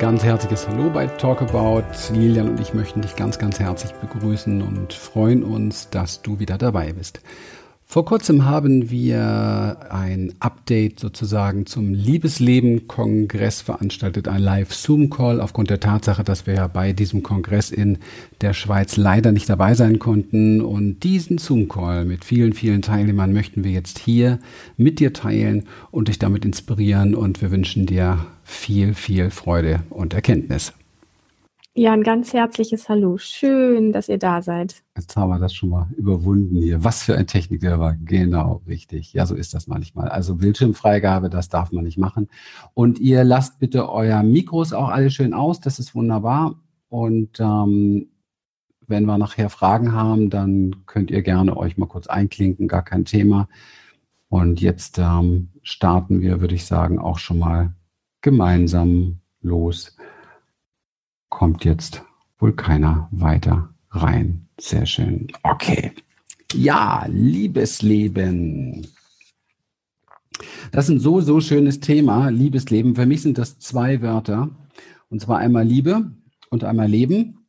ganz herzliches Hallo bei Talkabout. Lilian und ich möchten dich ganz, ganz herzlich begrüßen und freuen uns, dass du wieder dabei bist. Vor kurzem haben wir ein Update sozusagen zum Liebesleben-Kongress veranstaltet, ein Live-Zoom-Call aufgrund der Tatsache, dass wir ja bei diesem Kongress in der Schweiz leider nicht dabei sein konnten. Und diesen Zoom-Call mit vielen, vielen Teilnehmern möchten wir jetzt hier mit dir teilen und dich damit inspirieren. Und wir wünschen dir viel, viel Freude und Erkenntnis. Ja, ein ganz herzliches Hallo. Schön, dass ihr da seid. Jetzt haben wir das schon mal überwunden hier. Was für ein Technik der war. Genau, richtig. Ja, so ist das manchmal. Also Bildschirmfreigabe, das darf man nicht machen. Und ihr lasst bitte euer Mikros auch alle schön aus. Das ist wunderbar. Und ähm, wenn wir nachher Fragen haben, dann könnt ihr gerne euch mal kurz einklinken. Gar kein Thema. Und jetzt ähm, starten wir, würde ich sagen, auch schon mal gemeinsam los kommt jetzt wohl keiner weiter rein. Sehr schön. Okay. Ja, Liebesleben. Das ist ein so, so schönes Thema, Liebesleben. Für mich sind das zwei Wörter. Und zwar einmal Liebe und einmal Leben.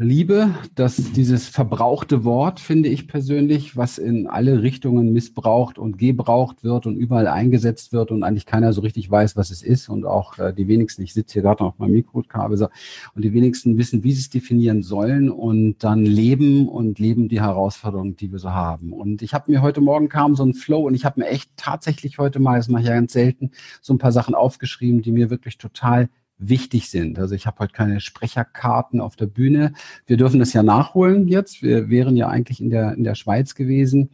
Liebe, dass dieses verbrauchte Wort, finde ich persönlich, was in alle Richtungen missbraucht und gebraucht wird und überall eingesetzt wird und eigentlich keiner so richtig weiß, was es ist und auch äh, die wenigsten, ich sitze hier gerade auf meinem Mikrokabel, und die wenigsten wissen, wie sie es definieren sollen und dann leben und leben die Herausforderungen, die wir so haben. Und ich habe mir heute Morgen kam so ein Flow und ich habe mir echt tatsächlich heute mal, das mache ich ja ganz selten, so ein paar Sachen aufgeschrieben, die mir wirklich total wichtig sind. Also ich habe heute keine Sprecherkarten auf der Bühne. Wir dürfen das ja nachholen jetzt. Wir wären ja eigentlich in der, in der Schweiz gewesen.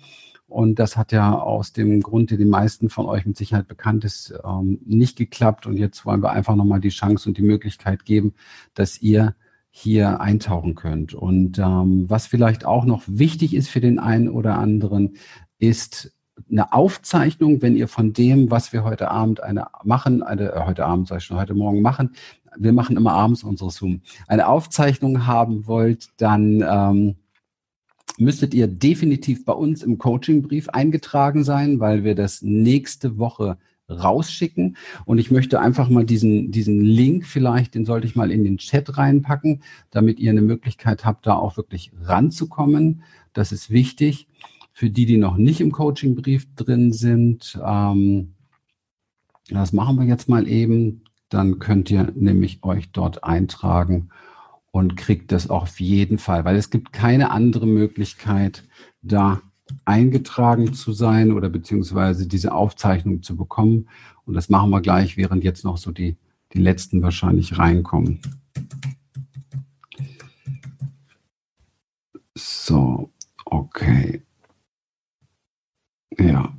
Und das hat ja aus dem Grund, der den meisten von euch mit Sicherheit bekannt ist, ähm, nicht geklappt. Und jetzt wollen wir einfach nochmal die Chance und die Möglichkeit geben, dass ihr hier eintauchen könnt. Und ähm, was vielleicht auch noch wichtig ist für den einen oder anderen, ist eine Aufzeichnung, wenn ihr von dem, was wir heute Abend eine machen, eine, äh, heute Abend, sag ich schon, heute Morgen machen, wir machen immer abends unsere Zoom, eine Aufzeichnung haben wollt, dann ähm, müsstet ihr definitiv bei uns im Coachingbrief eingetragen sein, weil wir das nächste Woche rausschicken. Und ich möchte einfach mal diesen, diesen Link vielleicht, den sollte ich mal in den Chat reinpacken, damit ihr eine Möglichkeit habt, da auch wirklich ranzukommen. Das ist wichtig. Für die, die noch nicht im Coachingbrief drin sind, ähm, das machen wir jetzt mal eben. Dann könnt ihr nämlich euch dort eintragen und kriegt das auf jeden Fall, weil es gibt keine andere Möglichkeit, da eingetragen zu sein oder beziehungsweise diese Aufzeichnung zu bekommen. Und das machen wir gleich, während jetzt noch so die, die letzten wahrscheinlich reinkommen. So, okay. Ja,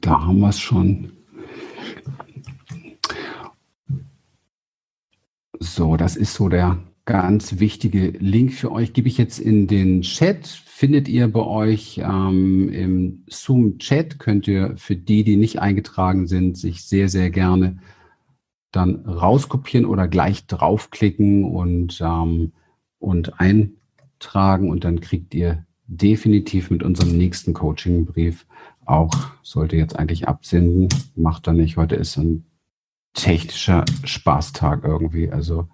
da haben wir es schon. So, das ist so der ganz wichtige Link für euch. Gebe ich jetzt in den Chat. Findet ihr bei euch ähm, im Zoom-Chat, könnt ihr für die, die nicht eingetragen sind, sich sehr, sehr gerne dann rauskopieren oder gleich draufklicken und, ähm, und eintragen und dann kriegt ihr definitiv mit unserem nächsten Coaching-Brief auch, sollte jetzt eigentlich absenden, macht er nicht. Heute ist ein technischer Spaßtag irgendwie. Also,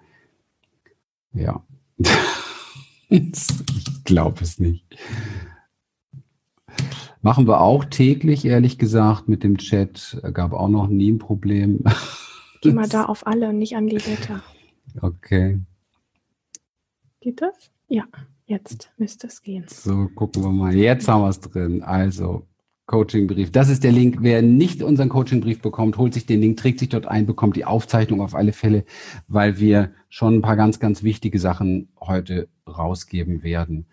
ja. ich glaube es nicht. Machen wir auch täglich, ehrlich gesagt, mit dem Chat. Gab auch noch nie ein Problem. Geh mal da auf alle und nicht an die Beta. Okay. Geht das? Ja. Jetzt müsste es gehen. So, gucken wir mal. Jetzt haben wir es drin. Also, Coachingbrief. Das ist der Link. Wer nicht unseren Coachingbrief bekommt, holt sich den Link, trägt sich dort ein, bekommt die Aufzeichnung auf alle Fälle, weil wir schon ein paar ganz, ganz wichtige Sachen heute rausgeben werden.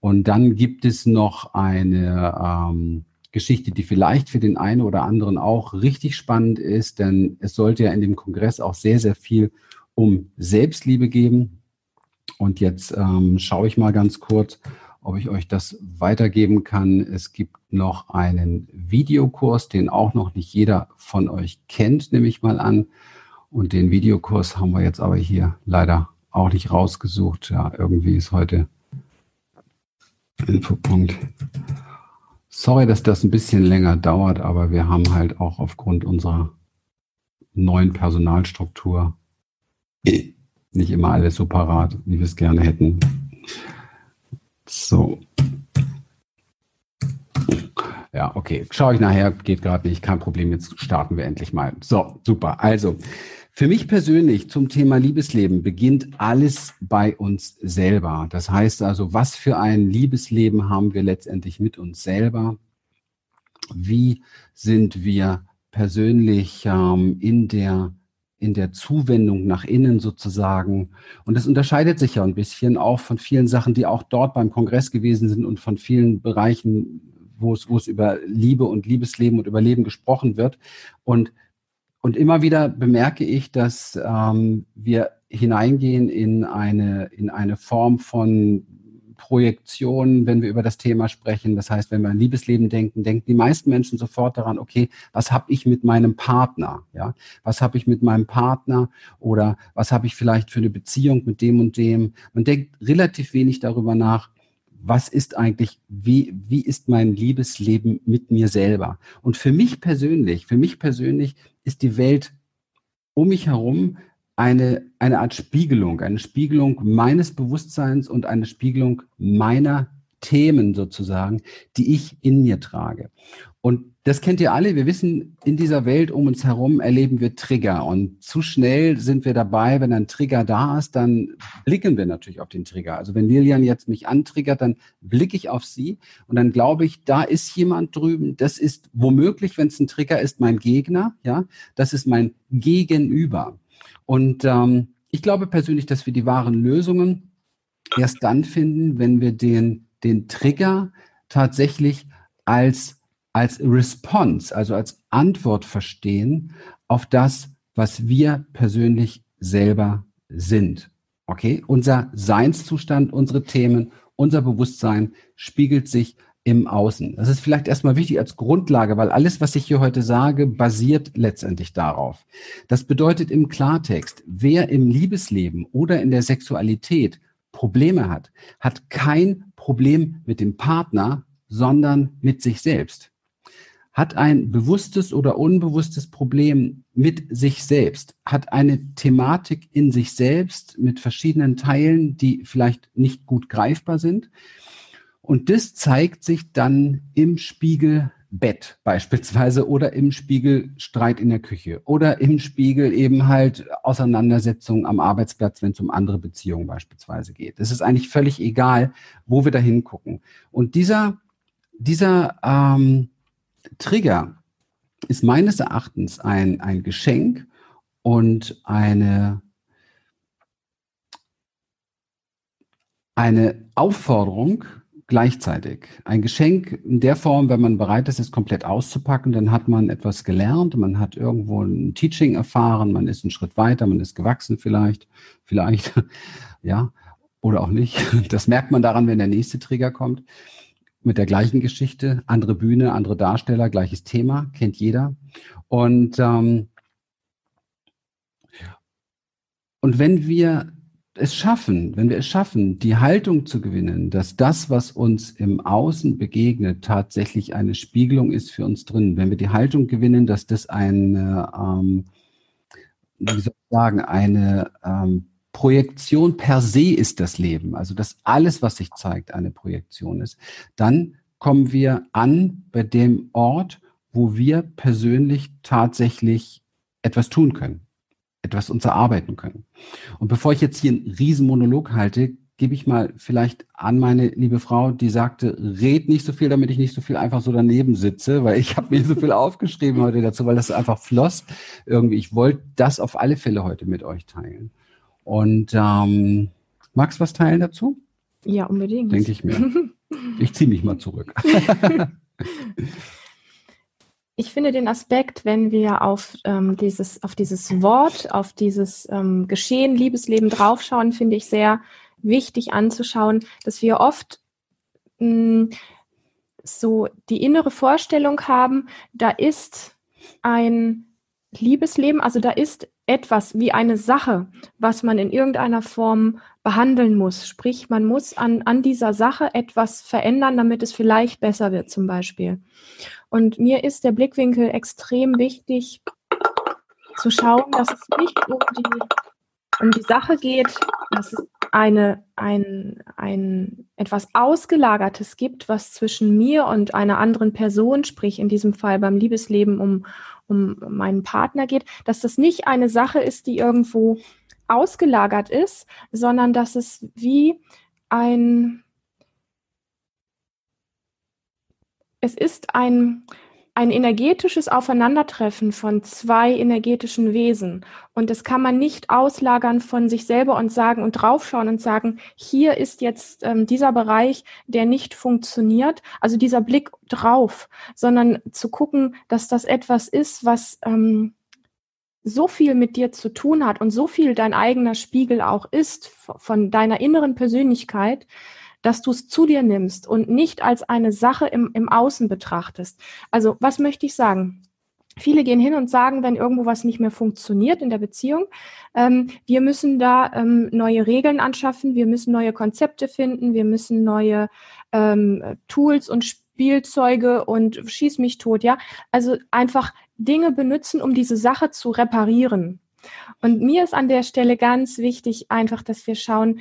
Und dann gibt es noch eine ähm, Geschichte, die vielleicht für den einen oder anderen auch richtig spannend ist, denn es sollte ja in dem Kongress auch sehr, sehr viel um Selbstliebe geben. Und jetzt ähm, schaue ich mal ganz kurz, ob ich euch das weitergeben kann. Es gibt noch einen Videokurs, den auch noch nicht jeder von euch kennt, nehme ich mal an. Und den Videokurs haben wir jetzt aber hier leider auch nicht rausgesucht. Ja, irgendwie ist heute Infopunkt. Sorry, dass das ein bisschen länger dauert, aber wir haben halt auch aufgrund unserer neuen Personalstruktur. Nicht immer alles so parat, wie wir es gerne hätten. So. Ja, okay. Schaue ich nachher, geht gerade nicht, kein Problem. Jetzt starten wir endlich mal. So, super. Also, für mich persönlich zum Thema Liebesleben beginnt alles bei uns selber. Das heißt also, was für ein Liebesleben haben wir letztendlich mit uns selber? Wie sind wir persönlich ähm, in der in der Zuwendung nach innen sozusagen. Und das unterscheidet sich ja ein bisschen auch von vielen Sachen, die auch dort beim Kongress gewesen sind und von vielen Bereichen, wo es, wo es über Liebe und Liebesleben und Überleben gesprochen wird. Und, und immer wieder bemerke ich, dass ähm, wir hineingehen in eine, in eine Form von Projektion, wenn wir über das Thema sprechen. Das heißt, wenn wir an Liebesleben denken, denken die meisten Menschen sofort daran, okay, was habe ich mit meinem Partner? Ja, was habe ich mit meinem Partner oder was habe ich vielleicht für eine Beziehung mit dem und dem? Man denkt relativ wenig darüber nach, was ist eigentlich, wie, wie ist mein Liebesleben mit mir selber? Und für mich persönlich, für mich persönlich ist die Welt um mich herum eine, eine Art Spiegelung, eine Spiegelung meines Bewusstseins und eine Spiegelung meiner Themen sozusagen, die ich in mir trage. Und das kennt ihr alle. Wir wissen, in dieser Welt um uns herum erleben wir Trigger. Und zu schnell sind wir dabei, wenn ein Trigger da ist, dann blicken wir natürlich auf den Trigger. Also wenn Lilian jetzt mich antriggert, dann blicke ich auf sie und dann glaube ich, da ist jemand drüben. Das ist womöglich, wenn es ein Trigger ist, mein Gegner. Ja, das ist mein Gegenüber. Und ähm, ich glaube persönlich, dass wir die wahren Lösungen erst dann finden, wenn wir den, den Trigger tatsächlich als, als Response, also als Antwort verstehen auf das, was wir persönlich selber sind. Okay? Unser Seinszustand, unsere Themen, unser Bewusstsein spiegelt sich im Außen. Das ist vielleicht erstmal wichtig als Grundlage, weil alles, was ich hier heute sage, basiert letztendlich darauf. Das bedeutet im Klartext, wer im Liebesleben oder in der Sexualität Probleme hat, hat kein Problem mit dem Partner, sondern mit sich selbst. Hat ein bewusstes oder unbewusstes Problem mit sich selbst, hat eine Thematik in sich selbst mit verschiedenen Teilen, die vielleicht nicht gut greifbar sind, und das zeigt sich dann im Spiegel Bett beispielsweise oder im Spiegel Streit in der Küche oder im Spiegel eben halt Auseinandersetzungen am Arbeitsplatz, wenn es um andere Beziehungen beispielsweise geht. Es ist eigentlich völlig egal, wo wir da hingucken. Und dieser, dieser ähm, Trigger ist meines Erachtens ein, ein Geschenk und eine, eine Aufforderung, gleichzeitig. Ein Geschenk in der Form, wenn man bereit ist, es komplett auszupacken, dann hat man etwas gelernt, man hat irgendwo ein Teaching erfahren, man ist einen Schritt weiter, man ist gewachsen vielleicht, vielleicht, ja, oder auch nicht. Das merkt man daran, wenn der nächste Trigger kommt. Mit der gleichen Geschichte, andere Bühne, andere Darsteller, gleiches Thema, kennt jeder. Und, ähm, und wenn wir es schaffen, wenn wir es schaffen, die Haltung zu gewinnen, dass das, was uns im Außen begegnet, tatsächlich eine Spiegelung ist für uns drin, wenn wir die Haltung gewinnen, dass das eine, ähm, wie soll ich sagen, eine ähm, Projektion per se ist das Leben, also dass alles, was sich zeigt, eine Projektion ist, dann kommen wir an bei dem Ort, wo wir persönlich tatsächlich etwas tun können etwas uns erarbeiten können. Und bevor ich jetzt hier einen riesen Monolog halte, gebe ich mal vielleicht an meine liebe Frau, die sagte, red nicht so viel, damit ich nicht so viel einfach so daneben sitze, weil ich habe mir so viel aufgeschrieben heute dazu, weil das einfach floss irgendwie. Ich wollte das auf alle Fälle heute mit euch teilen. Und ähm, magst du was teilen dazu? Ja, unbedingt. Denke ich mir. Ich ziehe mich mal zurück. ich finde den Aspekt, wenn wir auf, ähm, dieses, auf dieses Wort, auf dieses ähm, Geschehen, Liebesleben draufschauen, finde ich sehr wichtig anzuschauen, dass wir oft mh, hm, so die innere Vorstellung haben, da ist ein Liebesleben, also da ist etwas wie eine Sache, was man in irgendeiner Form behandeln muss. Sprich, man muss an, an dieser Sache etwas verändern, damit es vielleicht besser wird zum Beispiel. Und mir ist der Blickwinkel extrem wichtig zu schauen, dass es nicht um die, um die Sache geht, dass es eine, ein, ein etwas Ausgelagertes gibt, was zwischen mir und einer anderen Person, sprich in diesem Fall beim Liebesleben um, um meinen Partner geht, dass das nicht eine Sache ist, die irgendwo ausgelagert ist, sondern dass es wie ein, es ist ein, ein energetisches Aufeinandertreffen von zwei energetischen Wesen. Und das kann man nicht auslagern von sich selber und sagen und draufschauen und sagen, hier ist jetzt ähm, dieser Bereich, der nicht funktioniert, also dieser Blick drauf, sondern zu gucken, dass das etwas ist, was ähm, so viel mit dir zu tun hat und so viel dein eigener Spiegel auch ist von deiner inneren Persönlichkeit, dass du es zu dir nimmst und nicht als eine Sache im, im Außen betrachtest. Also was möchte ich sagen? Viele gehen hin und sagen, wenn irgendwo was nicht mehr funktioniert in der Beziehung, ähm, wir müssen da ähm, neue Regeln anschaffen, wir müssen neue Konzepte finden, wir müssen neue ähm, Tools und Spielzeuge und schieß mich tot, ja. Also einfach Dinge benutzen, um diese Sache zu reparieren. Und mir ist an der Stelle ganz wichtig, einfach, dass wir schauen,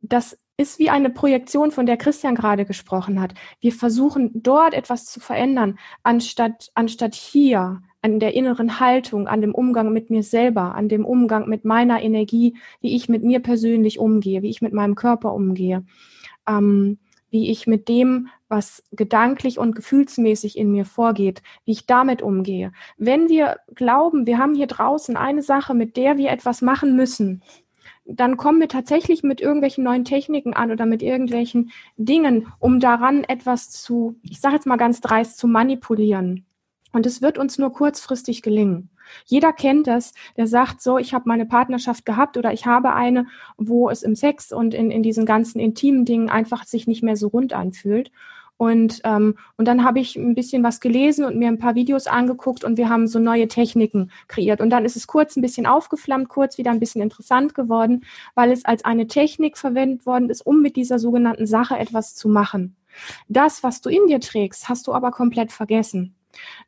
dass ist wie eine Projektion, von der Christian gerade gesprochen hat. Wir versuchen dort etwas zu verändern, anstatt, anstatt hier an der inneren Haltung, an dem Umgang mit mir selber, an dem Umgang mit meiner Energie, wie ich mit mir persönlich umgehe, wie ich mit meinem Körper umgehe, ähm, wie ich mit dem, was gedanklich und gefühlsmäßig in mir vorgeht, wie ich damit umgehe. Wenn wir glauben, wir haben hier draußen eine Sache, mit der wir etwas machen müssen, dann kommen wir tatsächlich mit irgendwelchen neuen Techniken an oder mit irgendwelchen Dingen, um daran etwas zu, ich sage jetzt mal ganz dreist, zu manipulieren. Und es wird uns nur kurzfristig gelingen. Jeder kennt das, der sagt so, ich habe meine Partnerschaft gehabt oder ich habe eine, wo es im Sex und in, in diesen ganzen intimen Dingen einfach sich nicht mehr so rund anfühlt. Und, ähm, und dann habe ich ein bisschen was gelesen und mir ein paar Videos angeguckt und wir haben so neue Techniken kreiert. Und dann ist es kurz ein bisschen aufgeflammt, kurz wieder ein bisschen interessant geworden, weil es als eine Technik verwendet worden ist, um mit dieser sogenannten Sache etwas zu machen. Das, was du in dir trägst, hast du aber komplett vergessen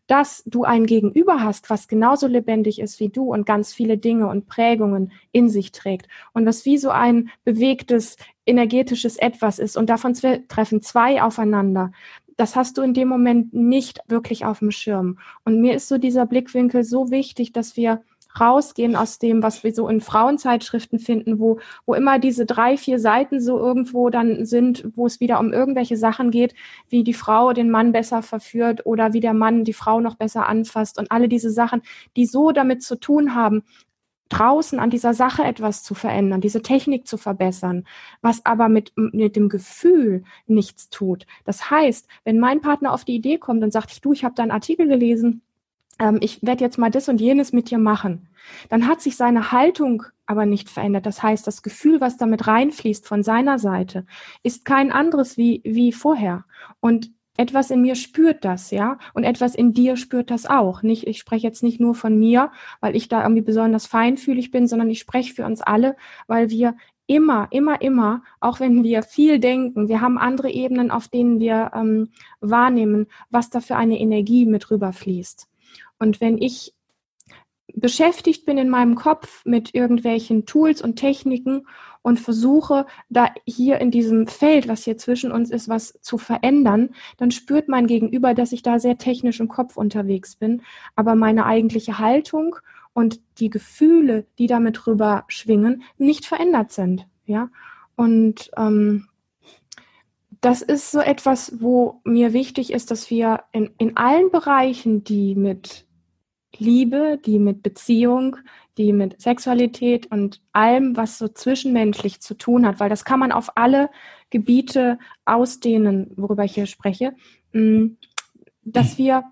dass du ein Gegenüber hast, was genauso lebendig ist wie du und ganz viele Dinge und Prägungen in sich trägt und was wie so ein bewegtes, energetisches Etwas ist und davon treffen zwei aufeinander. Das hast du in dem Moment nicht wirklich auf dem Schirm. Und mir ist so dieser Blickwinkel so wichtig, dass wir rausgehen aus dem, was wir so in Frauenzeitschriften finden, wo, wo immer diese drei, vier Seiten so irgendwo dann sind, wo es wieder um irgendwelche Sachen geht, wie die Frau den Mann besser verführt oder wie der Mann die Frau noch besser anfasst und alle diese Sachen, die so damit zu tun haben, draußen an dieser Sache etwas zu verändern, diese Technik zu verbessern, was aber mit, mit dem Gefühl nichts tut. Das heißt, wenn mein Partner auf die Idee kommt und sagt, du, ich habe da einen Artikel gelesen, ähm, ich werde jetzt mal das und jenes mit dir machen. Dann hat sich seine Haltung aber nicht verändert. Das heißt, das Gefühl, was damit reinfließt von seiner Seite, ist kein anderes wie, wie vorher. Und etwas in mir spürt das, ja, und etwas in dir spürt das auch. Nicht, ich spreche jetzt nicht nur von mir, weil ich da irgendwie besonders feinfühlig bin, sondern ich spreche für uns alle, weil wir immer, immer, immer, auch wenn wir viel denken, wir haben andere Ebenen, auf denen wir ähm, wahrnehmen, was da für eine Energie mit rüberfließt. Und wenn ich beschäftigt bin in meinem Kopf mit irgendwelchen Tools und Techniken und versuche, da hier in diesem Feld, was hier zwischen uns ist, was zu verändern, dann spürt mein Gegenüber, dass ich da sehr technisch im Kopf unterwegs bin. Aber meine eigentliche Haltung und die Gefühle, die damit rüber schwingen, nicht verändert sind. Ja. Und ähm, das ist so etwas, wo mir wichtig ist, dass wir in, in allen Bereichen, die mit Liebe, die mit Beziehung, die mit Sexualität und allem, was so zwischenmenschlich zu tun hat, weil das kann man auf alle Gebiete ausdehnen, worüber ich hier spreche, mm, dass wir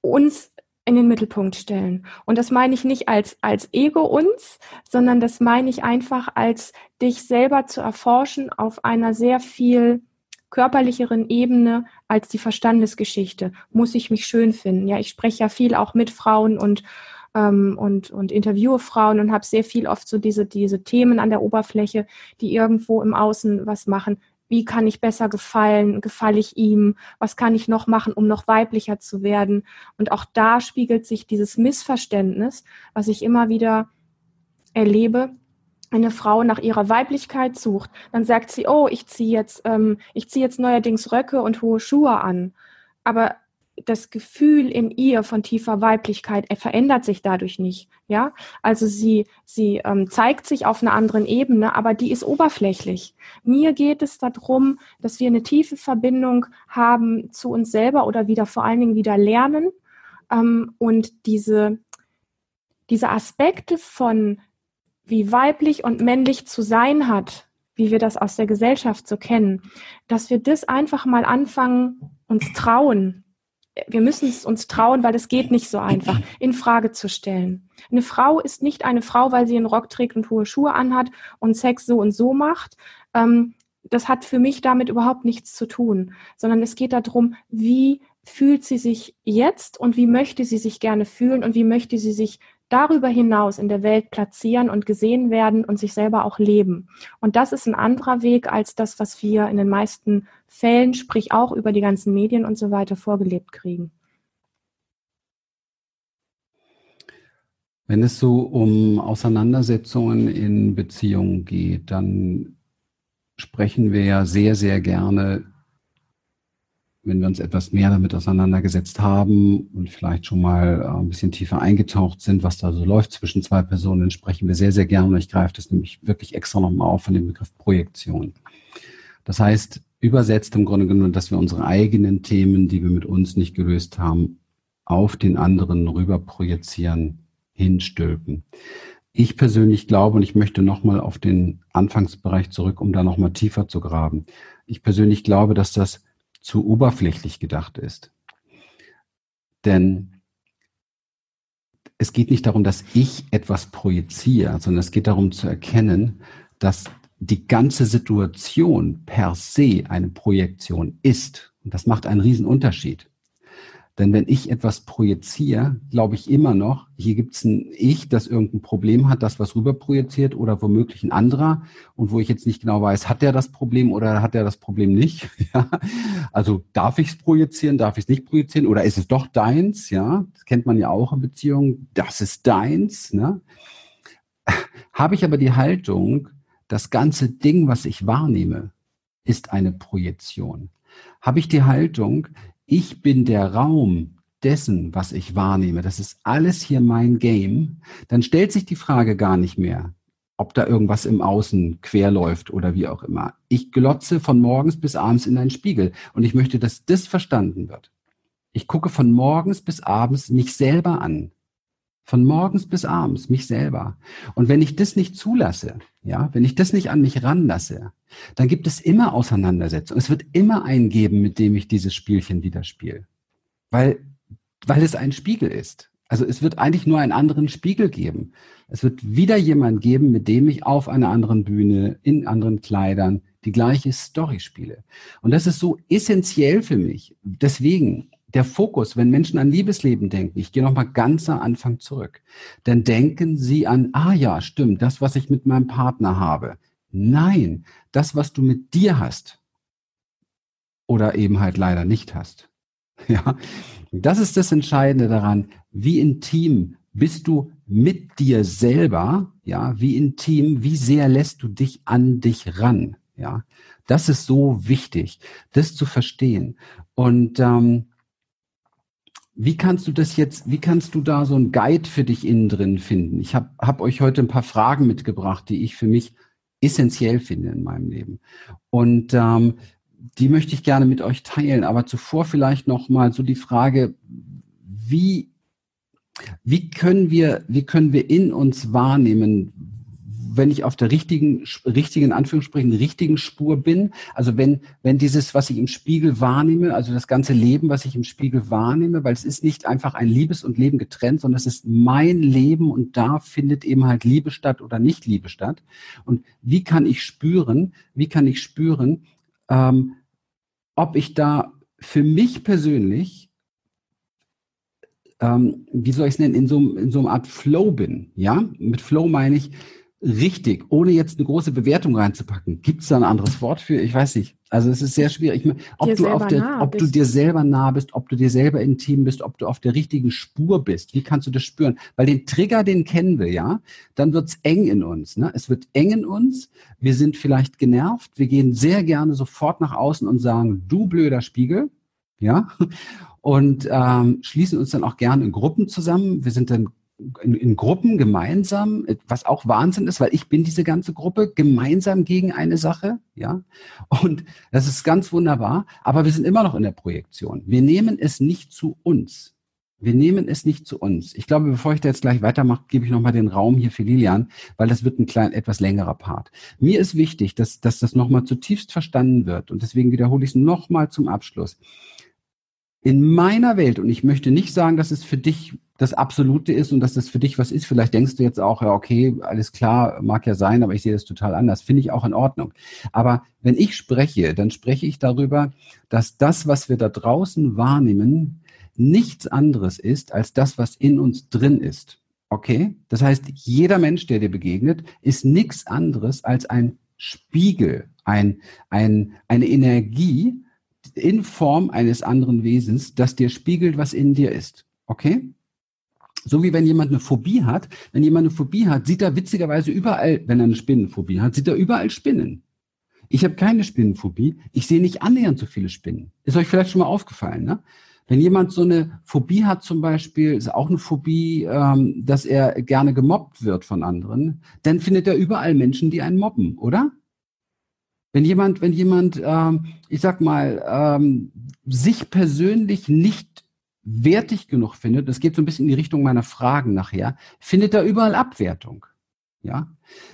uns in den Mittelpunkt stellen. Und das meine ich nicht als, als Ego uns, sondern das meine ich einfach als dich selber zu erforschen auf einer sehr viel körperlicheren Ebene als die Verstandesgeschichte. Muss ich mich schön finden? Ja, ich spreche ja viel auch mit Frauen und ähm, und, und interviewe Frauen und habe sehr viel oft so diese, diese Themen an der Oberfläche, die irgendwo im Außen was machen. wie kann ich besser gefallen, gefalle ich ihm, was kann ich noch machen, um noch weiblicher zu werden. Und auch da spiegelt sich dieses Missverständnis, was ich immer wieder erlebe, eine Frau nach ihrer Weiblichkeit sucht, dann sagt sie, oh, ich ziehe jetzt, ähm, ich ziehe jetzt neuerdings Röcke und hohe Schuhe an. Aber das Gefühl in ihr von tiefer Weiblichkeit er verändert sich dadurch nicht. Ja, also sie sie ähm, zeigt sich auf einer anderen Ebene, aber die ist oberflächlich. Mir geht es darum, dass wir eine tiefe Verbindung haben zu uns selber oder wieder vor allen Dingen wieder lernen ähm, und diese diese Aspekte von wie weiblich und männlich zu sein hat, wie wir das aus der Gesellschaft so kennen, dass wir das einfach mal anfangen, uns trauen. Wir müssen es uns trauen, weil es geht nicht so einfach, in Frage zu stellen. Eine Frau ist nicht eine Frau, weil sie einen Rock trägt und hohe Schuhe anhat und Sex so und so macht. Ähm, das hat für mich damit überhaupt nichts zu tun, sondern es geht darum, wie fühlt sie sich jetzt und wie möchte sie sich gerne fühlen und wie möchte sie sich darüber hinaus in der Welt platzieren und gesehen werden und sich selber auch leben. Und das ist ein anderer Weg als das, was wir in den meisten Fällen, sprich auch über die ganzen Medien und so weiter, vorgelebt kriegen. Wenn es so um Auseinandersetzungen in Beziehungen geht, dann sprechen wir ja sehr, sehr gerne wenn wir uns etwas mehr damit auseinandergesetzt haben und vielleicht schon mal äh, ein bisschen tiefer eingetaucht sind, was da so läuft zwischen zwei Personen, sprechen wir sehr, sehr gerne. Ich greife das nämlich wirklich extra nochmal auf von dem Begriff Projektion. Das heißt, übersetzt im Grunde genommen, dass wir unsere eigenen Themen, die wir mit uns nicht gelöst haben, auf den anderen rüber projizieren, hinstülpen. Ich persönlich glaube, und ich möchte nochmal auf den Anfangsbereich zurück, um da nochmal tiefer zu graben. Ich persönlich glaube, dass das zu oberflächlich gedacht ist. Denn es geht nicht darum, dass ich etwas projiziere, sondern es geht darum zu erkennen, dass die ganze Situation per se eine Projektion ist. Und das macht einen riesen Unterschied. Denn wenn ich etwas projiziere, glaube ich immer noch, hier gibt es ein Ich, das irgendein Problem hat, das was rüber projiziert oder womöglich ein anderer und wo ich jetzt nicht genau weiß, hat der das Problem oder hat er das Problem nicht? Ja? Also darf ich es projizieren, darf ich es nicht projizieren oder ist es doch deins? Ja, das kennt man ja auch in Beziehungen. Das ist deins. Ne? Habe ich aber die Haltung, das ganze Ding, was ich wahrnehme, ist eine Projektion. Habe ich die Haltung, ich bin der Raum dessen, was ich wahrnehme, das ist alles hier mein Game, dann stellt sich die Frage gar nicht mehr, ob da irgendwas im Außen querläuft oder wie auch immer. Ich glotze von morgens bis abends in einen Spiegel und ich möchte, dass das verstanden wird. Ich gucke von morgens bis abends mich selber an. Von morgens bis abends mich selber. Und wenn ich das nicht zulasse, ja, wenn ich das nicht an mich ranlasse, dann gibt es immer Auseinandersetzungen. Es wird immer einen geben, mit dem ich dieses Spielchen wieder spiele. Weil, weil es ein Spiegel ist. Also es wird eigentlich nur einen anderen Spiegel geben. Es wird wieder jemand geben, mit dem ich auf einer anderen Bühne, in anderen Kleidern die gleiche Story spiele. Und das ist so essentiell für mich. Deswegen der Fokus, wenn Menschen an Liebesleben denken, ich gehe nochmal ganz am Anfang zurück, dann denken sie an, ah ja, stimmt, das, was ich mit meinem Partner habe. Nein, das, was du mit dir hast oder eben halt leider nicht hast. Ja, das ist das Entscheidende daran, wie intim bist du mit dir selber, ja, wie intim, wie sehr lässt du dich an dich ran, ja. Das ist so wichtig, das zu verstehen. Und ähm, wie kannst du das jetzt, wie kannst du da so ein Guide für dich innen drin finden? Ich habe hab euch heute ein paar Fragen mitgebracht, die ich für mich essentiell finde in meinem Leben. Und ähm, die möchte ich gerne mit euch teilen. Aber zuvor vielleicht noch mal so die Frage, wie, wie können wir, wie können wir in uns wahrnehmen, wenn ich auf der richtigen, richtigen Anführungsstrichen, richtigen Spur bin, also wenn, wenn dieses, was ich im Spiegel wahrnehme, also das ganze Leben, was ich im Spiegel wahrnehme, weil es ist nicht einfach ein Liebes und Leben getrennt, sondern es ist mein Leben und da findet eben halt Liebe statt oder nicht Liebe statt. Und wie kann ich spüren, wie kann ich spüren, ähm, ob ich da für mich persönlich ähm, wie soll ich es nennen, in so, in so einer Art Flow bin. Ja, mit Flow meine ich, richtig, ohne jetzt eine große Bewertung reinzupacken. Gibt es da ein anderes Wort für? Ich weiß nicht. Also es ist sehr schwierig. Ob, dir du, auf der, ob du dir selber nah bist, ob du dir selber intim bist, ob du auf der richtigen Spur bist. Wie kannst du das spüren? Weil den Trigger, den kennen wir ja. Dann wird's eng in uns. Ne? Es wird eng in uns. Wir sind vielleicht genervt. Wir gehen sehr gerne sofort nach außen und sagen, du blöder Spiegel. Ja. Und ähm, schließen uns dann auch gerne in Gruppen zusammen. Wir sind dann in, in, Gruppen gemeinsam, was auch Wahnsinn ist, weil ich bin diese ganze Gruppe gemeinsam gegen eine Sache, ja. Und das ist ganz wunderbar. Aber wir sind immer noch in der Projektion. Wir nehmen es nicht zu uns. Wir nehmen es nicht zu uns. Ich glaube, bevor ich da jetzt gleich weitermache, gebe ich nochmal den Raum hier für Lilian, weil das wird ein klein, etwas längerer Part. Mir ist wichtig, dass, dass das nochmal zutiefst verstanden wird. Und deswegen wiederhole ich es nochmal zum Abschluss. In meiner Welt, und ich möchte nicht sagen, dass es für dich das Absolute ist und dass das für dich was ist. Vielleicht denkst du jetzt auch, ja, okay, alles klar, mag ja sein, aber ich sehe das total anders. Finde ich auch in Ordnung. Aber wenn ich spreche, dann spreche ich darüber, dass das, was wir da draußen wahrnehmen, nichts anderes ist als das, was in uns drin ist. Okay? Das heißt, jeder Mensch, der dir begegnet, ist nichts anderes als ein Spiegel, ein, ein, eine Energie in Form eines anderen Wesens, das dir spiegelt, was in dir ist. Okay? So wie wenn jemand eine Phobie hat, wenn jemand eine Phobie hat, sieht er witzigerweise überall, wenn er eine Spinnenphobie hat, sieht er überall Spinnen. Ich habe keine Spinnenphobie. Ich sehe nicht annähernd so viele Spinnen. Ist euch vielleicht schon mal aufgefallen, ne? Wenn jemand so eine Phobie hat zum Beispiel, ist auch eine Phobie, ähm, dass er gerne gemobbt wird von anderen, dann findet er überall Menschen, die einen mobben, oder? Wenn jemand, wenn jemand, ähm, ich sag mal, ähm, sich persönlich nicht wertig genug findet, das geht so ein bisschen in die Richtung meiner Fragen nachher, findet er überall Abwertung. Ja,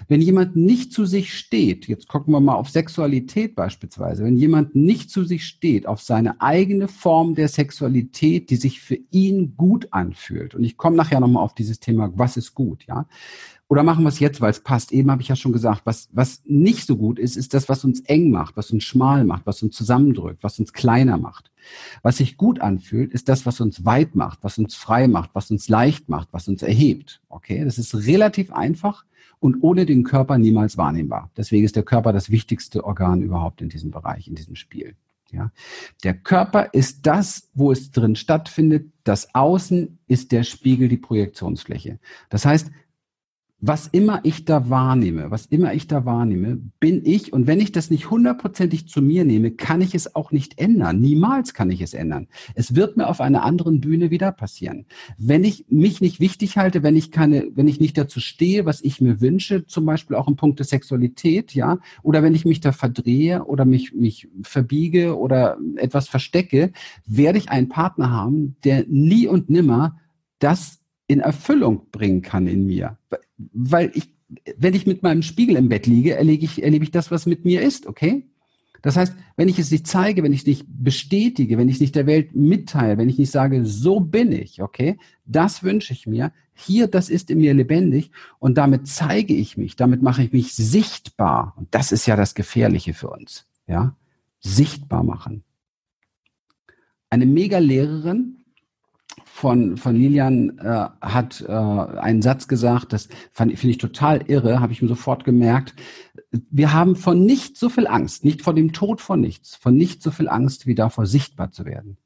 wenn jemand nicht zu sich steht, jetzt gucken wir mal auf Sexualität beispielsweise, wenn jemand nicht zu sich steht, auf seine eigene Form der Sexualität, die sich für ihn gut anfühlt, und ich komme nachher nochmal auf dieses Thema, was ist gut, ja, oder machen wir es jetzt, weil es passt. Eben habe ich ja schon gesagt, was, was nicht so gut ist, ist das, was uns eng macht, was uns schmal macht, was uns zusammendrückt, was uns kleiner macht. Was sich gut anfühlt, ist das, was uns weit macht, was uns frei macht, was uns leicht macht, was uns erhebt. Okay, das ist relativ einfach und ohne den Körper niemals wahrnehmbar. Deswegen ist der Körper das wichtigste Organ überhaupt in diesem Bereich, in diesem Spiel. Ja, der Körper ist das, wo es drin stattfindet. Das Außen ist der Spiegel, die Projektionsfläche. Das heißt, was immer ich da wahrnehme, was immer ich da wahrnehme, bin ich, und wenn ich das nicht hundertprozentig zu mir nehme, kann ich es auch nicht ändern. Niemals kann ich es ändern. Es wird mir auf einer anderen Bühne wieder passieren. Wenn ich mich nicht wichtig halte, wenn ich keine, wenn ich nicht dazu stehe, was ich mir wünsche, zum Beispiel auch im Punkt der Sexualität, ja, oder wenn ich mich da verdrehe oder mich, mich verbiege oder etwas verstecke, werde ich einen Partner haben, der nie und nimmer das in Erfüllung bringen kann in mir. Weil ich, wenn ich mit meinem Spiegel im Bett liege, erlebe ich, erlebe ich das, was mit mir ist, okay? Das heißt, wenn ich es nicht zeige, wenn ich es nicht bestätige, wenn ich es nicht der Welt mitteile, wenn ich nicht sage, so bin ich, okay, das wünsche ich mir. Hier, das ist in mir lebendig und damit zeige ich mich, damit mache ich mich sichtbar. Und das ist ja das Gefährliche für uns, ja? Sichtbar machen. Eine Mega-Lehrerin von, von Lilian äh, hat äh, einen Satz gesagt, das finde ich total irre, habe ich mir sofort gemerkt. Wir haben von nichts so viel Angst, nicht vor dem Tod von nichts, von nichts so viel Angst, wie davor sichtbar zu werden.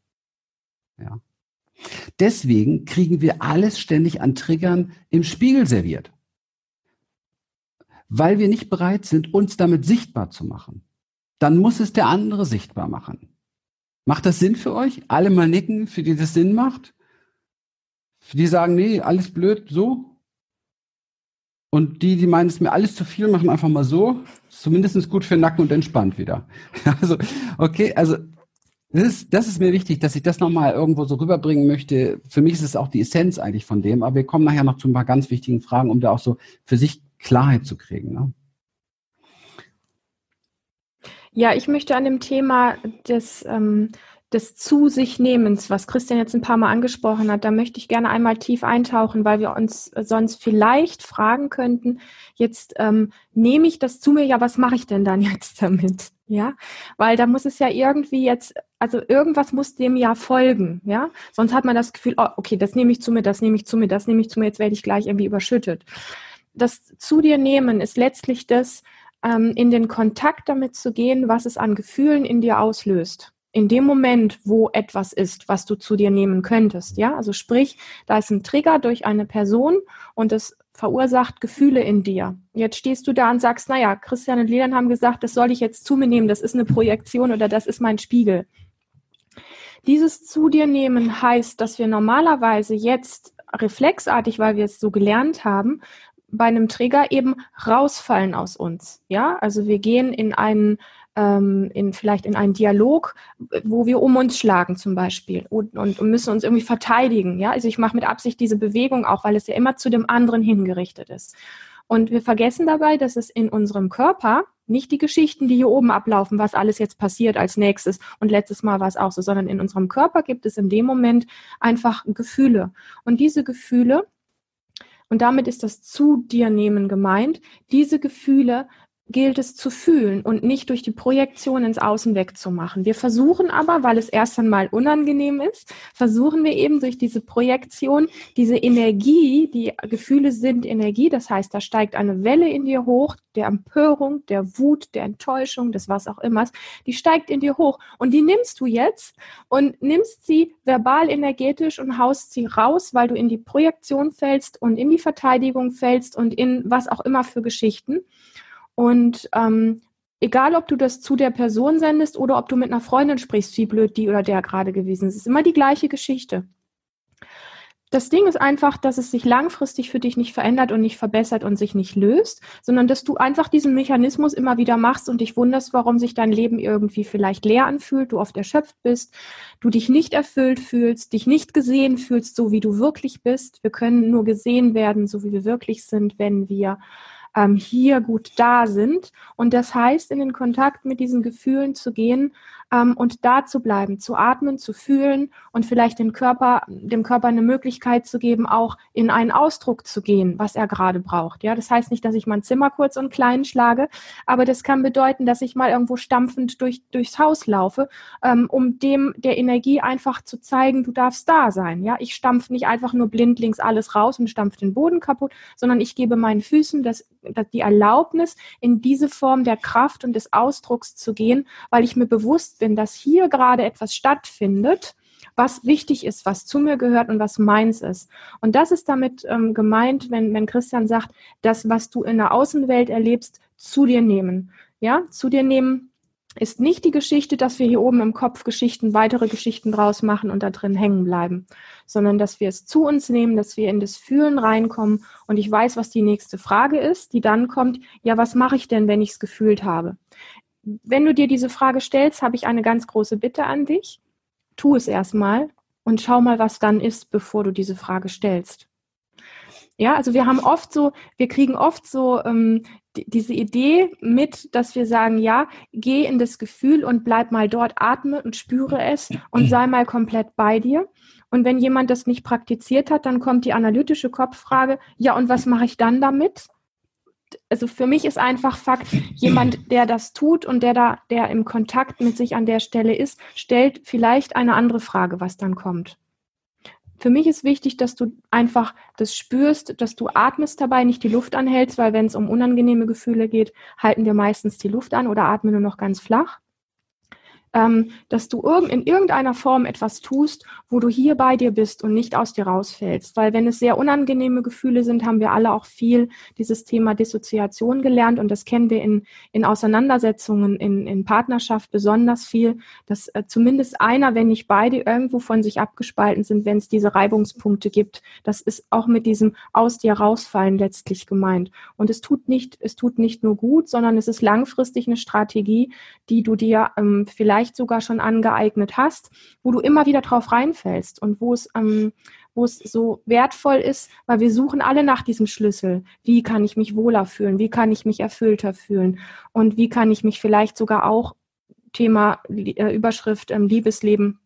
Ja. Deswegen kriegen wir alles ständig an Triggern im Spiegel serviert. Weil wir nicht bereit sind, uns damit sichtbar zu machen. Dann muss es der andere sichtbar machen. Macht das Sinn für euch? Alle mal nicken, für die das Sinn macht? Die sagen, nee, alles blöd, so. Und die, die meinen, es ist mir alles zu viel, machen einfach mal so. Zumindest gut für Nacken und entspannt wieder. Also, okay, also das ist, das ist mir wichtig, dass ich das nochmal irgendwo so rüberbringen möchte. Für mich ist es auch die Essenz eigentlich von dem, aber wir kommen nachher noch zu ein paar ganz wichtigen Fragen, um da auch so für sich Klarheit zu kriegen. Ne? Ja, ich möchte an dem Thema des ähm, des zu sich Nehmens, was Christian jetzt ein paar Mal angesprochen hat, da möchte ich gerne einmal tief eintauchen, weil wir uns sonst vielleicht fragen könnten, jetzt ähm, nehme ich das zu mir, ja, was mache ich denn dann jetzt damit? Ja, weil da muss es ja irgendwie jetzt, also irgendwas muss dem ja folgen, ja, sonst hat man das Gefühl, oh, okay, das nehme ich zu mir, das nehme ich zu mir, das nehme ich zu mir, jetzt werde ich gleich irgendwie überschüttet. das zu dir nehmen ist letztlich das, ähm, in den Kontakt damit zu gehen, was es an Gefühlen in dir auslöst. In dem Moment, wo etwas ist, was du zu dir nehmen könntest, ja, also sprich, da ist ein Trigger durch eine Person und es verursacht Gefühle in dir. Jetzt stehst du da und sagst, naja, Christian und Leland haben gesagt, das soll ich jetzt zu mir nehmen, das ist eine Projektion oder das ist mein Spiegel. Dieses zu dir nehmen heißt, dass wir normalerweise jetzt reflexartig, weil wir es so gelernt haben, bei einem Träger eben rausfallen aus uns. Ja, also wir gehen in einen ähm, in vielleicht in einen Dialog, wo wir um uns schlagen zum Beispiel und, und, und müssen uns irgendwie verteidigen. Ja, also ich mache mit Absicht diese Bewegung auch, weil es ja immer zu dem anderen hingerichtet ist. Und wir vergessen dabei, dass es in unserem Körper nicht die Geschichten, die hier oben ablaufen, was alles jetzt passiert als nächstes und letztes Mal war es auch so, sondern in unserem Körper gibt es in dem Moment einfach Gefühle. Und diese Gefühle, und damit ist das zu dir nehmen gemeint, diese Gefühle gilt es zu fühlen und nicht durch die Projektion ins Außen wegzumachen. Wir versuchen aber, weil es erst einmal unangenehm ist, versuchen wir eben durch diese Projektion diese Energie, die Gefühle sind Energie, das heißt, da steigt eine Welle in dir hoch, der Empörung, der Wut, der Enttäuschung, des was auch immer, die steigt in dir hoch und die nimmst du jetzt und nimmst sie verbal energetisch und haust sie raus, weil du in die Projektion fällst und in die Verteidigung fällst und in was auch immer für Geschichten. Und ähm, egal, ob du das zu der Person sendest oder ob du mit einer Freundin sprichst, wie blöd die oder der gerade gewesen ist, ist immer die gleiche Geschichte. Das Ding ist einfach, dass es sich langfristig für dich nicht verändert und nicht verbessert und sich nicht löst, sondern dass du einfach diesen Mechanismus immer wieder machst und dich wunderst, warum sich dein Leben irgendwie vielleicht leer anfühlt, du oft erschöpft bist, du dich nicht erfüllt fühlst, dich nicht gesehen fühlst, so wie du wirklich bist. Wir können nur gesehen werden, so wie wir wirklich sind, wenn wir ähm, hier gut da sind. Und das heißt, in den Kontakt mit diesen Gefühlen zu gehen ähm, und da zu bleiben, zu atmen, zu fühlen und vielleicht den Körper, dem Körper eine Möglichkeit zu geben, auch in einen Ausdruck zu gehen, was er gerade braucht. Ja, das heißt nicht, dass ich mein Zimmer kurz und klein schlage, aber das kann bedeuten, dass ich mal irgendwo stampfend durch, durchs Haus laufe, ähm, um dem der Energie einfach zu zeigen, du darfst da sein. Ja, ich stampfe nicht einfach nur blindlings alles raus und stampfe den Boden kaputt, sondern ich gebe meinen Füßen das, das, die Erlaubnis, in diese Form der Kraft und des Ausdrucks zu gehen, weil ich mir bewusst bin, dass hier gerade etwas stattfindet, was wichtig ist, was zu mir gehört und was meins ist. Und das ist damit ähm, gemeint, wenn, wenn Christian sagt, das, was du in der Außenwelt erlebst, zu dir nehmen. Ja, zu dir nehmen ist nicht die Geschichte, dass wir hier oben im Kopf Geschichten, weitere Geschichten draus machen und da drin hängen bleiben, sondern dass wir es zu uns nehmen, dass wir in das Fühlen reinkommen. Und ich weiß, was die nächste Frage ist, die dann kommt, ja, was mache ich denn, wenn ich es gefühlt habe? Wenn du dir diese Frage stellst, habe ich eine ganz große Bitte an dich. Tu es erstmal und schau mal, was dann ist, bevor du diese Frage stellst. Ja, also wir haben oft so, wir kriegen oft so ähm, die, diese Idee mit, dass wir sagen, ja, geh in das Gefühl und bleib mal dort, atme und spüre es und sei mal komplett bei dir. Und wenn jemand das nicht praktiziert hat, dann kommt die analytische Kopffrage, ja, und was mache ich dann damit? Also für mich ist einfach Fakt, jemand, der das tut und der da, der im Kontakt mit sich an der Stelle ist, stellt vielleicht eine andere Frage, was dann kommt. Für mich ist wichtig, dass du einfach das spürst, dass du atmest dabei, nicht die Luft anhältst, weil wenn es um unangenehme Gefühle geht, halten wir meistens die Luft an oder atmen nur noch ganz flach ähm, dass du irg in irgendeiner Form etwas tust, wo du hier bei dir bist und nicht aus dir rausfällst. Weil wenn es sehr unangenehme Gefühle sind, haben wir alle auch viel dieses Thema Dissoziation gelernt und das kennen wir in, in Auseinandersetzungen, in, in Partnerschaft besonders viel, dass äh, zumindest einer, wenn nicht beide, irgendwo von sich abgespalten sind, wenn es diese Reibungspunkte gibt. Das ist auch mit diesem aus dir rausfallen letztlich gemeint. Und es tut nicht, es tut nicht nur gut, sondern es ist langfristig eine Strategie, die du dir ähm, vielleicht vielleicht sogar schon angeeignet hast, wo du immer wieder drauf reinfällst und wo es, ähm, wo es so wertvoll ist, weil wir suchen alle nach diesem Schlüssel. Wie kann ich mich wohler fühlen? Wie kann ich mich erfüllter fühlen? Und wie kann ich mich vielleicht sogar auch Thema äh, Überschrift ähm, Liebesleben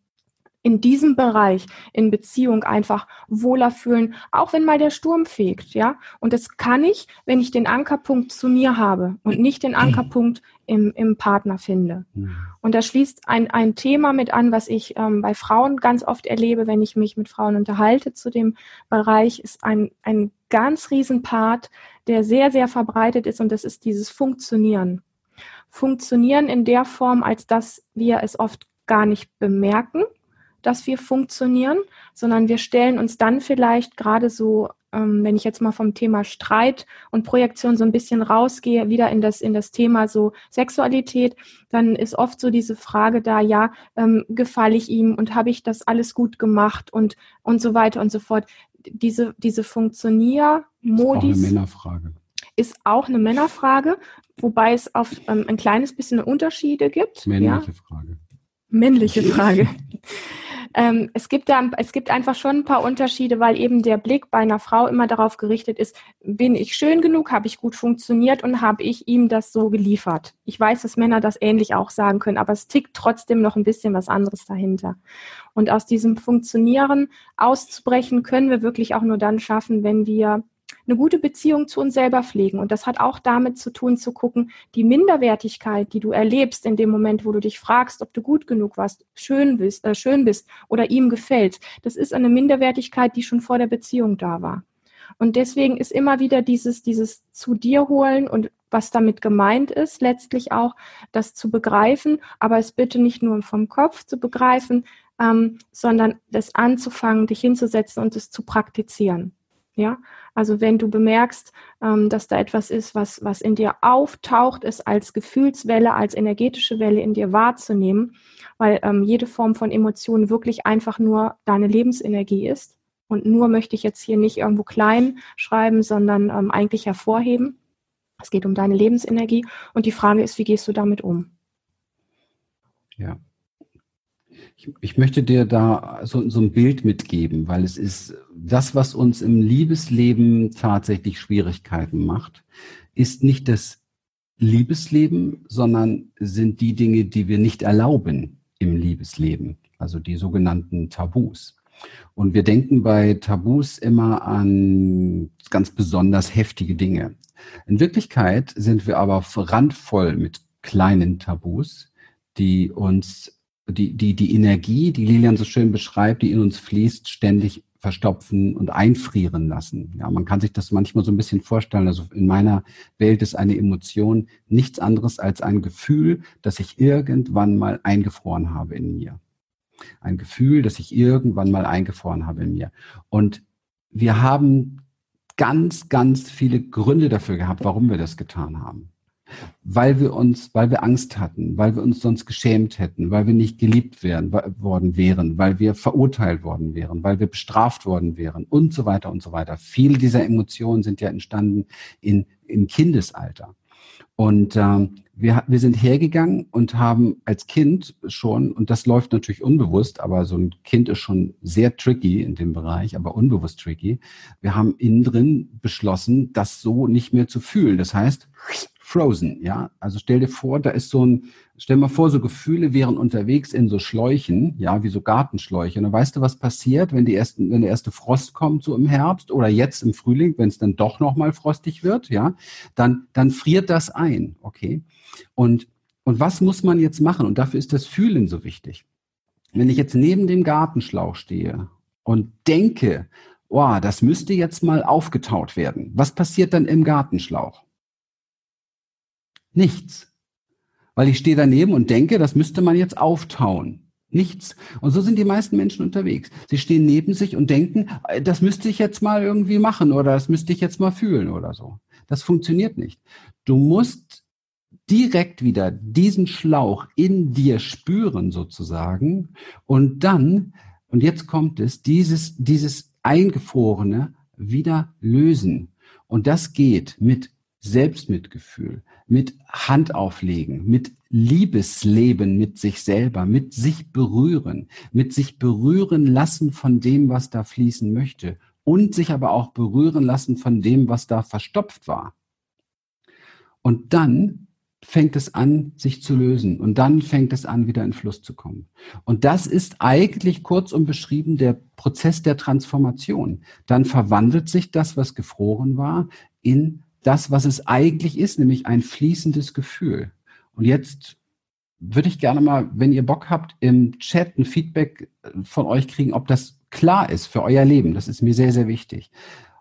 in diesem Bereich in Beziehung einfach wohler fühlen, auch wenn mal der Sturm fegt, ja. Und das kann ich, wenn ich den Ankerpunkt zu mir habe und nicht den Ankerpunkt im, im Partner finde. Mhm. Und da schließt ein, ein Thema mit an, was ich ähm, bei Frauen ganz oft erlebe, wenn ich mich mit Frauen unterhalte zu dem Bereich, ist ein, ein ganz riesen Part, der sehr, sehr verbreitet ist und das ist dieses Funktionieren. Funktionieren in der Form, als dass wir es oft gar nicht bemerken, dass wir funktionieren, sondern wir stellen uns dann vielleicht gerade so, ähm, wenn ich jetzt mal vom Thema Streit und Projektion so ein bisschen rausgehe, wieder in das, in das Thema so Sexualität, dann ist oft so diese Frage da, ja, ähm, gefalle ich ihm und habe ich das alles gut gemacht und, und so weiter und so fort. Diese, diese Funktioniermodis. Ist auch eine Männerfrage. Ist auch eine Männerfrage, wobei es auf ähm, ein kleines bisschen Unterschiede gibt. Männliche ja? Frage. Männliche Frage. Ähm, es, gibt da, es gibt einfach schon ein paar Unterschiede, weil eben der Blick bei einer Frau immer darauf gerichtet ist, bin ich schön genug, habe ich gut funktioniert und habe ich ihm das so geliefert. Ich weiß, dass Männer das ähnlich auch sagen können, aber es tickt trotzdem noch ein bisschen was anderes dahinter. Und aus diesem Funktionieren auszubrechen können wir wirklich auch nur dann schaffen, wenn wir eine gute Beziehung zu uns selber pflegen. Und das hat auch damit zu tun, zu gucken, die Minderwertigkeit, die du erlebst in dem Moment, wo du dich fragst, ob du gut genug warst, schön bist, äh, schön bist oder ihm gefällt, das ist eine Minderwertigkeit, die schon vor der Beziehung da war. Und deswegen ist immer wieder dieses, dieses zu dir holen und was damit gemeint ist, letztlich auch das zu begreifen, aber es bitte nicht nur vom Kopf zu begreifen, ähm, sondern das anzufangen, dich hinzusetzen und es zu praktizieren. Ja, also wenn du bemerkst, ähm, dass da etwas ist, was, was in dir auftaucht, es als Gefühlswelle, als energetische Welle in dir wahrzunehmen, weil ähm, jede Form von Emotionen wirklich einfach nur deine Lebensenergie ist. Und nur möchte ich jetzt hier nicht irgendwo klein schreiben, sondern ähm, eigentlich hervorheben. Es geht um deine Lebensenergie und die Frage ist, wie gehst du damit um? Ja, ich, ich möchte dir da so, so ein Bild mitgeben, weil es ist das, was uns im Liebesleben tatsächlich Schwierigkeiten macht, ist nicht das Liebesleben, sondern sind die Dinge, die wir nicht erlauben im Liebesleben, also die sogenannten Tabus. Und wir denken bei Tabus immer an ganz besonders heftige Dinge. In Wirklichkeit sind wir aber randvoll mit kleinen Tabus, die uns die, die, die Energie, die Lilian so schön beschreibt, die in uns fließt, ständig verstopfen und einfrieren lassen. Ja, man kann sich das manchmal so ein bisschen vorstellen. Also in meiner Welt ist eine Emotion nichts anderes als ein Gefühl, das ich irgendwann mal eingefroren habe in mir. Ein Gefühl, das ich irgendwann mal eingefroren habe in mir. Und wir haben ganz, ganz viele Gründe dafür gehabt, warum wir das getan haben weil wir uns, weil wir Angst hatten, weil wir uns sonst geschämt hätten, weil wir nicht geliebt werden, worden wären, weil wir verurteilt worden wären, weil wir bestraft worden wären und so weiter und so weiter. Viele dieser Emotionen sind ja entstanden in, im Kindesalter. Und ähm, wir, wir sind hergegangen und haben als Kind schon, und das läuft natürlich unbewusst, aber so ein Kind ist schon sehr tricky in dem Bereich, aber unbewusst tricky. Wir haben innen drin beschlossen, das so nicht mehr zu fühlen. Das heißt, Frozen, ja. Also stell dir vor, da ist so ein, stell mal vor, so Gefühle wären unterwegs in so Schläuchen, ja, wie so Gartenschläuche. Und dann weißt du, was passiert, wenn die ersten, wenn der erste Frost kommt, so im Herbst oder jetzt im Frühling, wenn es dann doch nochmal frostig wird, ja, dann, dann friert das ein, okay. Und, und was muss man jetzt machen? Und dafür ist das Fühlen so wichtig. Wenn ich jetzt neben dem Gartenschlauch stehe und denke, oh, das müsste jetzt mal aufgetaut werden. Was passiert dann im Gartenschlauch? Nichts. Weil ich stehe daneben und denke, das müsste man jetzt auftauen. Nichts. Und so sind die meisten Menschen unterwegs. Sie stehen neben sich und denken, äh, das müsste ich jetzt mal irgendwie machen oder das müsste ich jetzt mal fühlen oder so. Das funktioniert nicht. Du musst direkt wieder diesen Schlauch in dir spüren sozusagen und dann, und jetzt kommt es, dieses, dieses Eingefrorene wieder lösen. Und das geht mit Selbstmitgefühl, mit Handauflegen, mit Liebesleben mit sich selber, mit sich berühren, mit sich berühren lassen von dem, was da fließen möchte und sich aber auch berühren lassen von dem, was da verstopft war. Und dann fängt es an, sich zu lösen und dann fängt es an, wieder in Fluss zu kommen. Und das ist eigentlich kurzum beschrieben der Prozess der Transformation. Dann verwandelt sich das, was gefroren war, in das, was es eigentlich ist, nämlich ein fließendes Gefühl. Und jetzt würde ich gerne mal, wenn ihr Bock habt, im Chat ein Feedback von euch kriegen, ob das klar ist für euer Leben. Das ist mir sehr, sehr wichtig.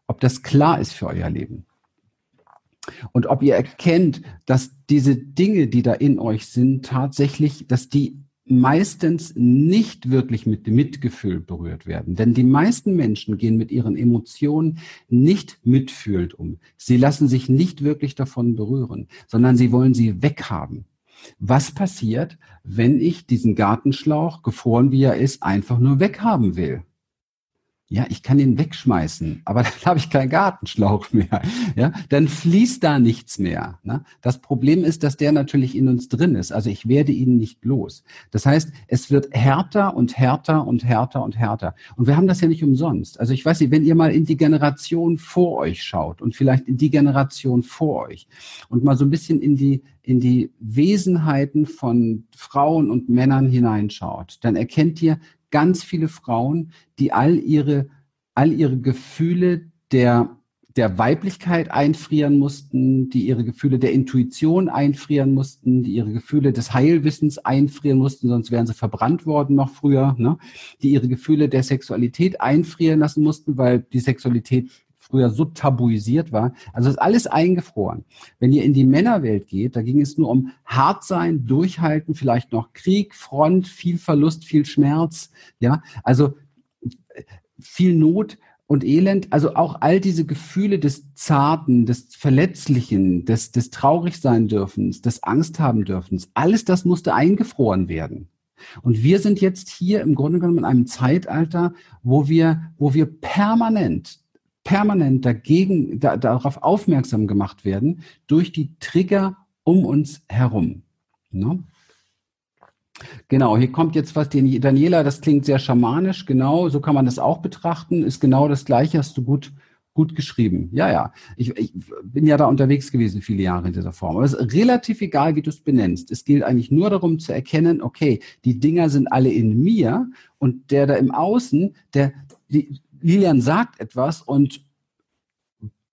Ob das klar ist für euer Leben. Und ob ihr erkennt, dass diese Dinge, die da in euch sind, tatsächlich, dass die meistens nicht wirklich mit dem Mitgefühl berührt werden. Denn die meisten Menschen gehen mit ihren Emotionen nicht mitfühlend um. Sie lassen sich nicht wirklich davon berühren, sondern sie wollen sie weghaben. Was passiert, wenn ich diesen Gartenschlauch, gefroren wie er ist, einfach nur weghaben will? Ja, ich kann ihn wegschmeißen, aber dann habe ich keinen Gartenschlauch mehr. Ja, dann fließt da nichts mehr. Ne? Das Problem ist, dass der natürlich in uns drin ist. Also ich werde ihn nicht los. Das heißt, es wird härter und härter und härter und härter. Und wir haben das ja nicht umsonst. Also ich weiß nicht, wenn ihr mal in die Generation vor euch schaut und vielleicht in die Generation vor euch und mal so ein bisschen in die in die Wesenheiten von Frauen und Männern hineinschaut, dann erkennt ihr, ganz viele Frauen, die all ihre, all ihre Gefühle der, der Weiblichkeit einfrieren mussten, die ihre Gefühle der Intuition einfrieren mussten, die ihre Gefühle des Heilwissens einfrieren mussten, sonst wären sie verbrannt worden noch früher, ne? die ihre Gefühle der Sexualität einfrieren lassen mussten, weil die Sexualität früher so tabuisiert war. Also ist alles eingefroren. Wenn ihr in die Männerwelt geht, da ging es nur um hart sein, durchhalten, vielleicht noch Krieg, Front, viel Verlust, viel Schmerz, ja, also viel Not und Elend, also auch all diese Gefühle des Zarten, des Verletzlichen, des, des traurig sein dürfens, des Angst haben dürfens, alles das musste eingefroren werden. Und wir sind jetzt hier im Grunde genommen in einem Zeitalter, wo wir, wo wir permanent permanent dagegen, da, darauf aufmerksam gemacht werden durch die Trigger um uns herum. Ne? Genau, hier kommt jetzt was, Daniela, das klingt sehr schamanisch, genau, so kann man das auch betrachten, ist genau das Gleiche, hast du gut, gut geschrieben. Ja, ja, ich, ich bin ja da unterwegs gewesen viele Jahre in dieser Form. Aber es ist relativ egal, wie du es benennst. Es gilt eigentlich nur darum zu erkennen, okay, die Dinger sind alle in mir und der da im Außen, der, die, Lilian sagt etwas und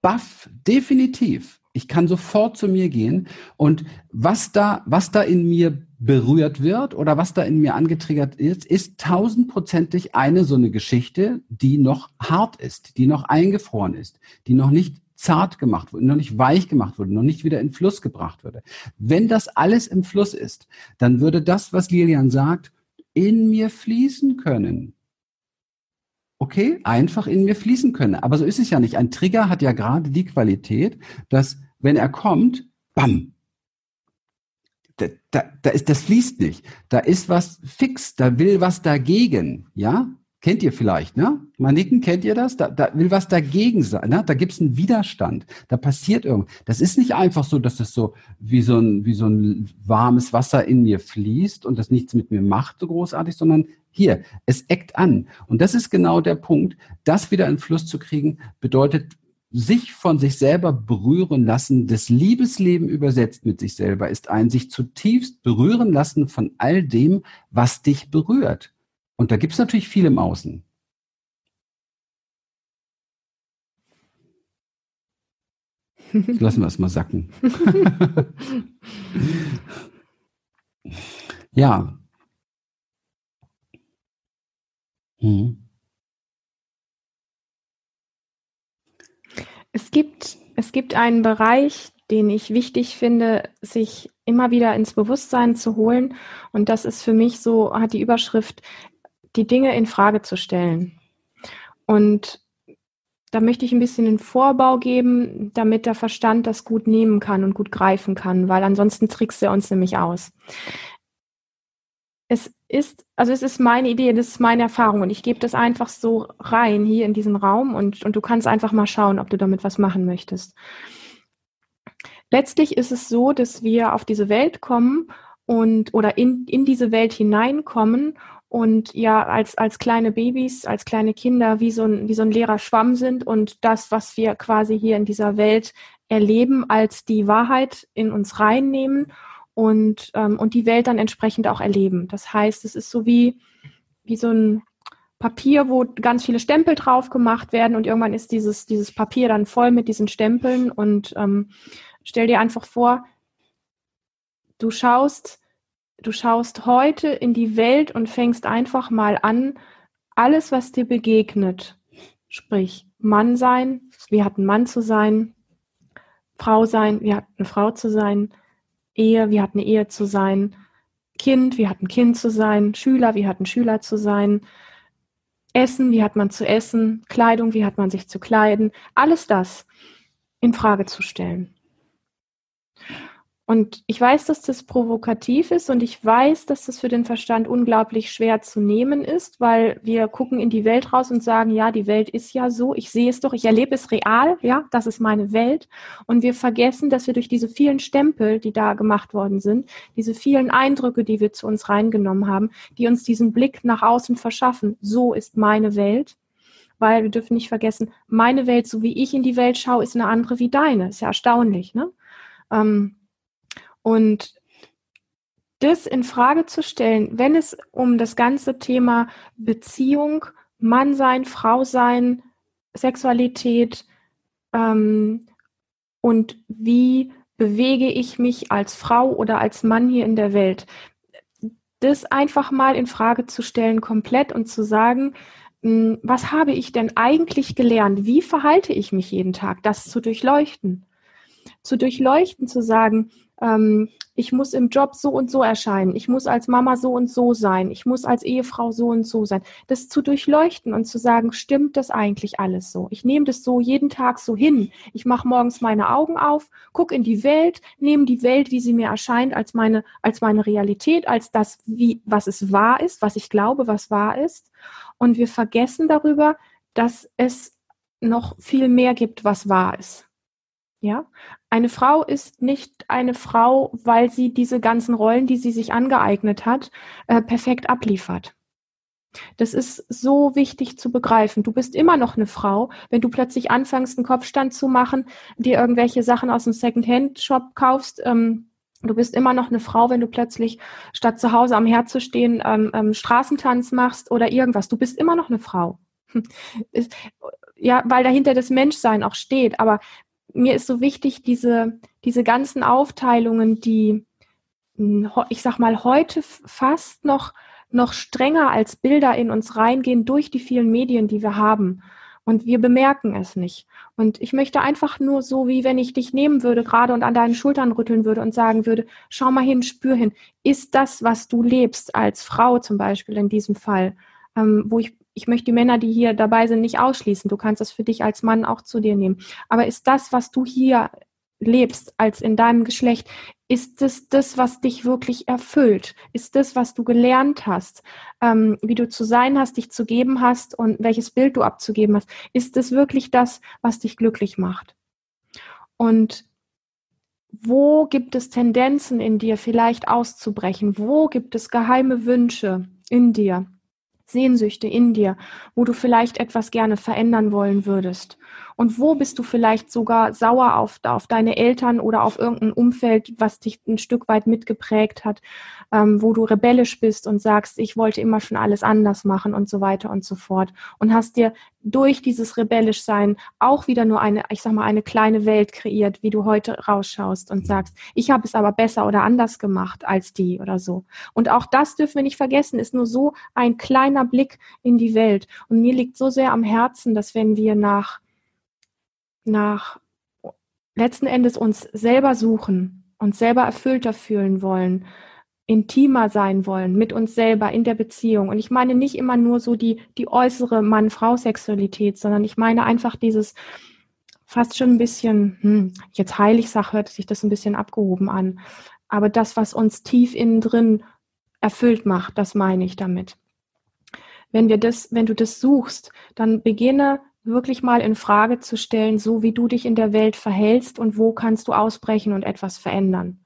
baff, definitiv. Ich kann sofort zu mir gehen und was da, was da in mir berührt wird oder was da in mir angetriggert ist, ist tausendprozentig eine so eine Geschichte, die noch hart ist, die noch eingefroren ist, die noch nicht zart gemacht wurde, noch nicht weich gemacht wurde, noch nicht wieder in Fluss gebracht wurde. Wenn das alles im Fluss ist, dann würde das, was Lilian sagt, in mir fließen können okay, einfach in mir fließen können. Aber so ist es ja nicht. Ein Trigger hat ja gerade die Qualität, dass wenn er kommt, bam, da, da, da ist, das fließt nicht. Da ist was fix, da will was dagegen, ja? Kennt ihr vielleicht, ne? Manicken, kennt ihr das? Da, da will was dagegen sein, ne? Da gibt's einen Widerstand, da passiert irgendwas. Das ist nicht einfach so, dass es so wie so ein, wie so ein warmes Wasser in mir fließt und das nichts mit mir macht, so großartig, sondern hier, es eckt an. Und das ist genau der Punkt. Das wieder in Fluss zu kriegen, bedeutet sich von sich selber berühren lassen, das Liebesleben übersetzt mit sich selber, ist ein sich zutiefst berühren lassen von all dem, was dich berührt. Und da gibt es natürlich viel im Außen. Lassen wir es mal sacken. ja, Mhm. Es gibt, es gibt einen Bereich, den ich wichtig finde, sich immer wieder ins Bewusstsein zu holen. Und das ist für mich so, hat die Überschrift, die Dinge in Frage zu stellen. Und da möchte ich ein bisschen den Vorbau geben, damit der Verstand das gut nehmen kann und gut greifen kann, weil ansonsten trickst er uns nämlich aus es ist, also es ist meine Idee, das ist meine Erfahrung und ich gebe das einfach so rein hier in diesen Raum und, und du kannst einfach mal schauen, ob du damit was machen möchtest. Letztlich ist es so, dass wir auf diese Welt kommen und oder in, in diese Welt hineinkommen und ja als, als kleine Babys, als kleine Kinder wie so, ein, wie so ein leerer Schwamm sind und das, was wir quasi hier in dieser Welt erleben als die Wahrheit in uns reinnehmen und, ähm, und die Welt dann entsprechend auch erleben. Das heißt, es ist so wie, wie so ein Papier, wo ganz viele Stempel drauf gemacht werden und irgendwann ist dieses, dieses Papier dann voll mit diesen Stempeln und ähm, stell dir einfach vor, du schaust, du schaust heute in die Welt und fängst einfach mal an, alles, was dir begegnet, sprich Mann sein, wie hat ein Mann zu sein, Frau sein, wie hat eine Frau zu sein, Ehe, wie hat eine Ehe zu sein, Kind, wie hat ein Kind zu sein, Schüler, wie hat ein Schüler zu sein, Essen, wie hat man zu essen, Kleidung, wie hat man sich zu kleiden, alles das in Frage zu stellen. Und ich weiß, dass das provokativ ist und ich weiß, dass das für den Verstand unglaublich schwer zu nehmen ist, weil wir gucken in die Welt raus und sagen, ja, die Welt ist ja so, ich sehe es doch, ich erlebe es real, ja, das ist meine Welt. Und wir vergessen, dass wir durch diese vielen Stempel, die da gemacht worden sind, diese vielen Eindrücke, die wir zu uns reingenommen haben, die uns diesen Blick nach außen verschaffen, so ist meine Welt, weil wir dürfen nicht vergessen, meine Welt, so wie ich in die Welt schaue, ist eine andere wie deine. Ist ja erstaunlich, ne? Ähm, und das in Frage zu stellen, wenn es um das ganze Thema Beziehung, Mann sein, Frau sein, Sexualität ähm, und wie bewege ich mich als Frau oder als Mann hier in der Welt, das einfach mal in Frage zu stellen komplett und zu sagen, hm, was habe ich denn eigentlich gelernt? Wie verhalte ich mich jeden Tag? Das zu durchleuchten. Zu durchleuchten, zu sagen, ähm, ich muss im Job so und so erscheinen, ich muss als Mama so und so sein, ich muss als Ehefrau so und so sein. Das zu durchleuchten und zu sagen, stimmt das eigentlich alles so? Ich nehme das so jeden Tag so hin. Ich mache morgens meine Augen auf, gucke in die Welt, nehme die Welt, wie sie mir erscheint, als meine, als meine Realität, als das, wie, was es wahr ist, was ich glaube, was wahr ist. Und wir vergessen darüber, dass es noch viel mehr gibt, was wahr ist. Ja, eine Frau ist nicht eine Frau, weil sie diese ganzen Rollen, die sie sich angeeignet hat, äh, perfekt abliefert. Das ist so wichtig zu begreifen. Du bist immer noch eine Frau, wenn du plötzlich anfängst, einen Kopfstand zu machen, dir irgendwelche Sachen aus dem Second-Hand-Shop kaufst. Ähm, du bist immer noch eine Frau, wenn du plötzlich statt zu Hause am Herd zu stehen ähm, ähm, Straßentanz machst oder irgendwas. Du bist immer noch eine Frau. ja, weil dahinter das Menschsein auch steht. Aber mir ist so wichtig, diese, diese ganzen Aufteilungen, die, hm, ich sag mal, heute fast noch, noch strenger als Bilder in uns reingehen durch die vielen Medien, die wir haben. Und wir bemerken es nicht. Und ich möchte einfach nur so, wie wenn ich dich nehmen würde gerade und an deinen Schultern rütteln würde und sagen würde, schau mal hin, spür hin. Ist das, was du lebst als Frau zum Beispiel in diesem Fall, ähm, wo ich ich möchte die Männer, die hier dabei sind, nicht ausschließen. Du kannst das für dich als Mann auch zu dir nehmen. Aber ist das, was du hier lebst, als in deinem Geschlecht, ist das das, was dich wirklich erfüllt? Ist das, was du gelernt hast, ähm, wie du zu sein hast, dich zu geben hast und welches Bild du abzugeben hast? Ist das wirklich das, was dich glücklich macht? Und wo gibt es Tendenzen in dir vielleicht auszubrechen? Wo gibt es geheime Wünsche in dir? Sehnsüchte in dir, wo du vielleicht etwas gerne verändern wollen würdest? Und wo bist du vielleicht sogar sauer auf, auf deine Eltern oder auf irgendein Umfeld, was dich ein Stück weit mitgeprägt hat, ähm, wo du rebellisch bist und sagst, ich wollte immer schon alles anders machen und so weiter und so fort. Und hast dir durch dieses rebellisch sein auch wieder nur eine, ich sag mal, eine kleine Welt kreiert, wie du heute rausschaust und sagst, ich habe es aber besser oder anders gemacht als die oder so. Und auch das dürfen wir nicht vergessen, ist nur so ein kleiner Blick in die Welt. Und mir liegt so sehr am Herzen, dass wenn wir nach nach letzten Endes uns selber suchen, uns selber erfüllter fühlen wollen, intimer sein wollen mit uns selber in der Beziehung. Und ich meine nicht immer nur so die, die äußere Mann-Frau-Sexualität, sondern ich meine einfach dieses fast schon ein bisschen, hm, jetzt heilig sag, hört sich das ein bisschen abgehoben an. Aber das, was uns tief innen drin erfüllt macht, das meine ich damit. Wenn wir das, wenn du das suchst, dann beginne wirklich mal in Frage zu stellen, so wie du dich in der Welt verhältst und wo kannst du ausbrechen und etwas verändern.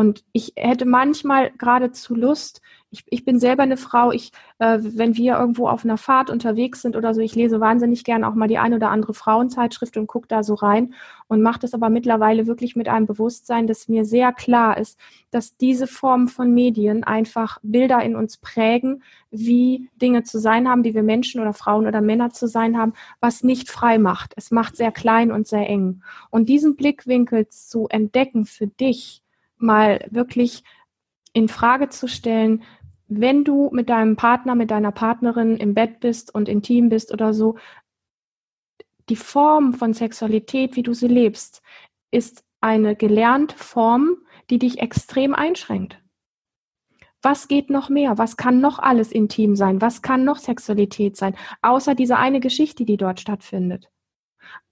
Und ich hätte manchmal geradezu Lust, Ich, ich bin selber eine Frau, ich, äh, wenn wir irgendwo auf einer Fahrt unterwegs sind oder so, ich lese wahnsinnig gern auch mal die ein oder andere Frauenzeitschrift und gucke da so rein und mache das aber mittlerweile wirklich mit einem Bewusstsein, dass mir sehr klar ist, dass diese Form von Medien einfach Bilder in uns prägen, wie Dinge zu sein haben, wie wir Menschen oder Frauen oder Männer zu sein haben, was nicht frei macht. Es macht sehr klein und sehr eng. Und diesen Blickwinkel zu entdecken für dich, mal wirklich in Frage zu stellen, wenn du mit deinem Partner, mit deiner Partnerin im Bett bist und intim bist oder so, die Form von Sexualität, wie du sie lebst, ist eine gelernte Form, die dich extrem einschränkt. Was geht noch mehr? Was kann noch alles intim sein? Was kann noch Sexualität sein? Außer diese eine Geschichte, die dort stattfindet.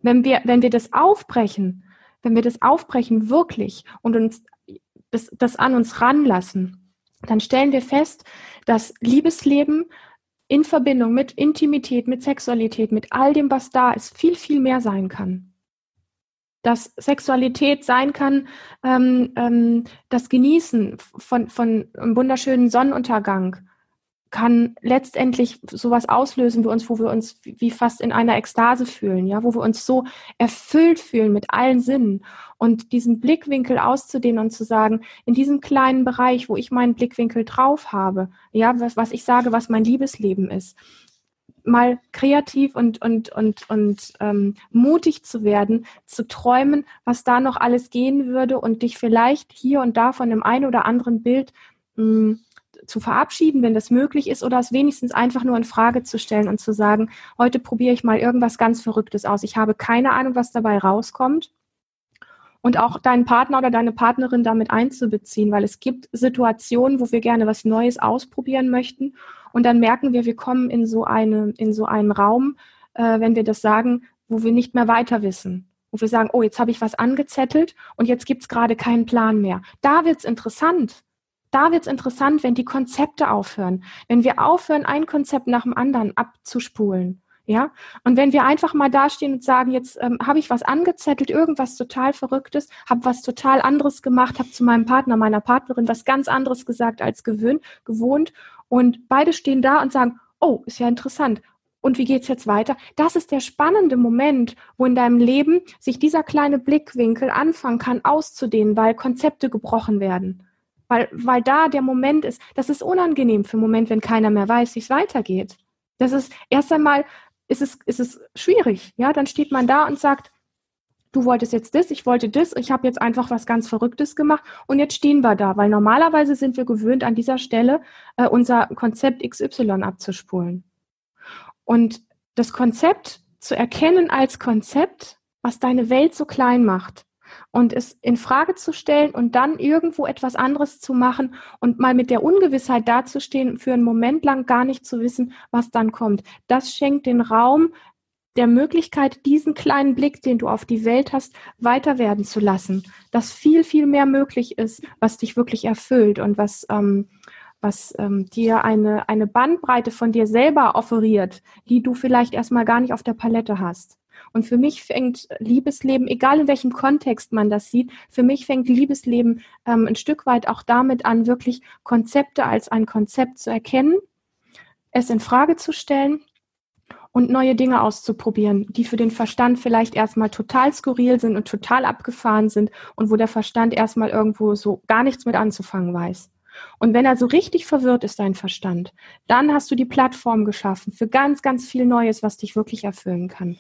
Wenn wir, wenn wir das aufbrechen, wenn wir das aufbrechen wirklich und uns das, das an uns ranlassen, dann stellen wir fest, dass Liebesleben in Verbindung mit Intimität, mit Sexualität, mit all dem, was da ist, viel, viel mehr sein kann. Dass Sexualität sein kann, ähm, ähm, das Genießen von, von einem wunderschönen Sonnenuntergang, kann letztendlich sowas auslösen für uns, wo wir uns wie fast in einer Ekstase fühlen, ja, wo wir uns so erfüllt fühlen mit allen Sinnen und diesen Blickwinkel auszudehnen und zu sagen, in diesem kleinen Bereich, wo ich meinen Blickwinkel drauf habe, ja, was, was ich sage, was mein Liebesleben ist, mal kreativ und und und und ähm, mutig zu werden, zu träumen, was da noch alles gehen würde und dich vielleicht hier und da von dem einen oder anderen Bild hm, zu verabschieden, wenn das möglich ist, oder es wenigstens einfach nur in Frage zu stellen und zu sagen, heute probiere ich mal irgendwas ganz Verrücktes aus. Ich habe keine Ahnung, was dabei rauskommt. Und auch deinen Partner oder deine Partnerin damit einzubeziehen, weil es gibt Situationen, wo wir gerne was Neues ausprobieren möchten. Und dann merken wir, wir kommen in so, eine, in so einen Raum, äh, wenn wir das sagen, wo wir nicht mehr weiter wissen. Wo wir sagen, oh, jetzt habe ich was angezettelt und jetzt gibt es gerade keinen Plan mehr. Da wird es interessant da wird es interessant, wenn die Konzepte aufhören, wenn wir aufhören, ein Konzept nach dem anderen abzuspulen. Ja, und wenn wir einfach mal dastehen und sagen, jetzt ähm, habe ich was angezettelt, irgendwas total Verrücktes, habe was total anderes gemacht, habe zu meinem Partner, meiner Partnerin was ganz anderes gesagt als gewöhnt, gewohnt und beide stehen da und sagen, oh, ist ja interessant. Und wie geht's jetzt weiter? Das ist der spannende Moment, wo in deinem Leben sich dieser kleine Blickwinkel anfangen kann auszudehnen, weil Konzepte gebrochen werden weil, weil da der Moment ist, das ist unangenehm für einen Moment, wenn keiner mehr weiß, wie es weitergeht. Das ist erst einmal, ist es, ist es schwierig. Ja, dann steht man da und sagt, du wolltest jetzt das, ich wollte das, ich habe jetzt einfach was ganz Verrücktes gemacht und jetzt stehen wir da, weil normalerweise sind wir gewöhnt, an dieser Stelle äh, unser Konzept XY abzuspulen. Und das Konzept zu erkennen als Konzept, was deine Welt so klein macht, und es in Frage zu stellen und dann irgendwo etwas anderes zu machen und mal mit der Ungewissheit dazustehen, für einen Moment lang gar nicht zu wissen, was dann kommt. Das schenkt den Raum der Möglichkeit, diesen kleinen Blick, den du auf die Welt hast, weiter werden zu lassen. Dass viel, viel mehr möglich ist, was dich wirklich erfüllt und was, ähm, was ähm, dir eine, eine Bandbreite von dir selber offeriert, die du vielleicht erstmal gar nicht auf der Palette hast. Und für mich fängt Liebesleben, egal in welchem Kontext man das sieht, für mich fängt Liebesleben ähm, ein Stück weit auch damit an, wirklich Konzepte als ein Konzept zu erkennen, es in Frage zu stellen und neue Dinge auszuprobieren, die für den Verstand vielleicht erstmal total skurril sind und total abgefahren sind und wo der Verstand erstmal irgendwo so gar nichts mit anzufangen weiß. Und wenn er so richtig verwirrt ist, dein Verstand, dann hast du die Plattform geschaffen für ganz, ganz viel Neues, was dich wirklich erfüllen kann.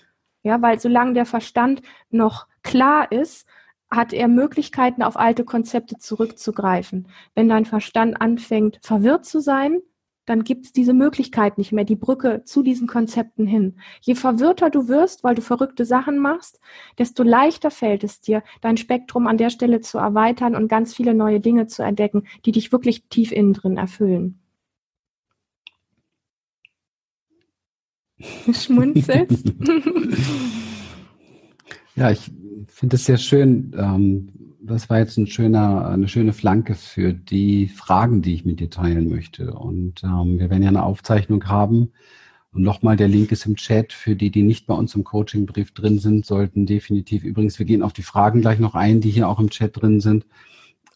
Ja, weil solange der Verstand noch klar ist, hat er Möglichkeiten, auf alte Konzepte zurückzugreifen. Wenn dein Verstand anfängt, verwirrt zu sein, dann gibt es diese Möglichkeit nicht mehr, die Brücke zu diesen Konzepten hin. Je verwirrter du wirst, weil du verrückte Sachen machst, desto leichter fällt es dir, dein Spektrum an der Stelle zu erweitern und ganz viele neue Dinge zu entdecken, die dich wirklich tief innen drin erfüllen. schmunzelst. ja, ich finde es sehr schön. Ähm, das war jetzt ein schöner, eine schöne Flanke für die Fragen, die ich mit dir teilen möchte. Und ähm, wir werden ja eine Aufzeichnung haben. Und nochmal, der Link ist im Chat. Für die, die nicht bei uns im Coachingbrief drin sind, sollten definitiv, übrigens, wir gehen auf die Fragen gleich noch ein, die hier auch im Chat drin sind.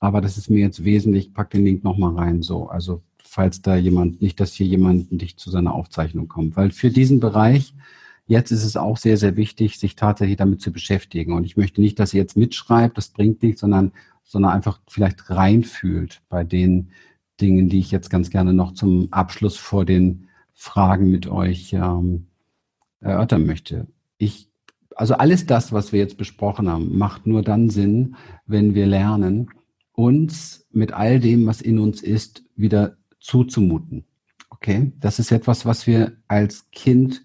Aber das ist mir jetzt wesentlich. Ich pack den Link nochmal rein. So, also falls da jemand, nicht, dass hier jemand dich zu seiner Aufzeichnung kommt. Weil für diesen Bereich, jetzt ist es auch sehr, sehr wichtig, sich tatsächlich damit zu beschäftigen. Und ich möchte nicht, dass ihr jetzt mitschreibt, das bringt nichts, sondern, sondern einfach vielleicht reinfühlt bei den Dingen, die ich jetzt ganz gerne noch zum Abschluss vor den Fragen mit euch ähm, erörtern möchte. Ich, also alles das, was wir jetzt besprochen haben, macht nur dann Sinn, wenn wir lernen, uns mit all dem, was in uns ist, wieder zuzumuten. Okay, das ist etwas, was wir als Kind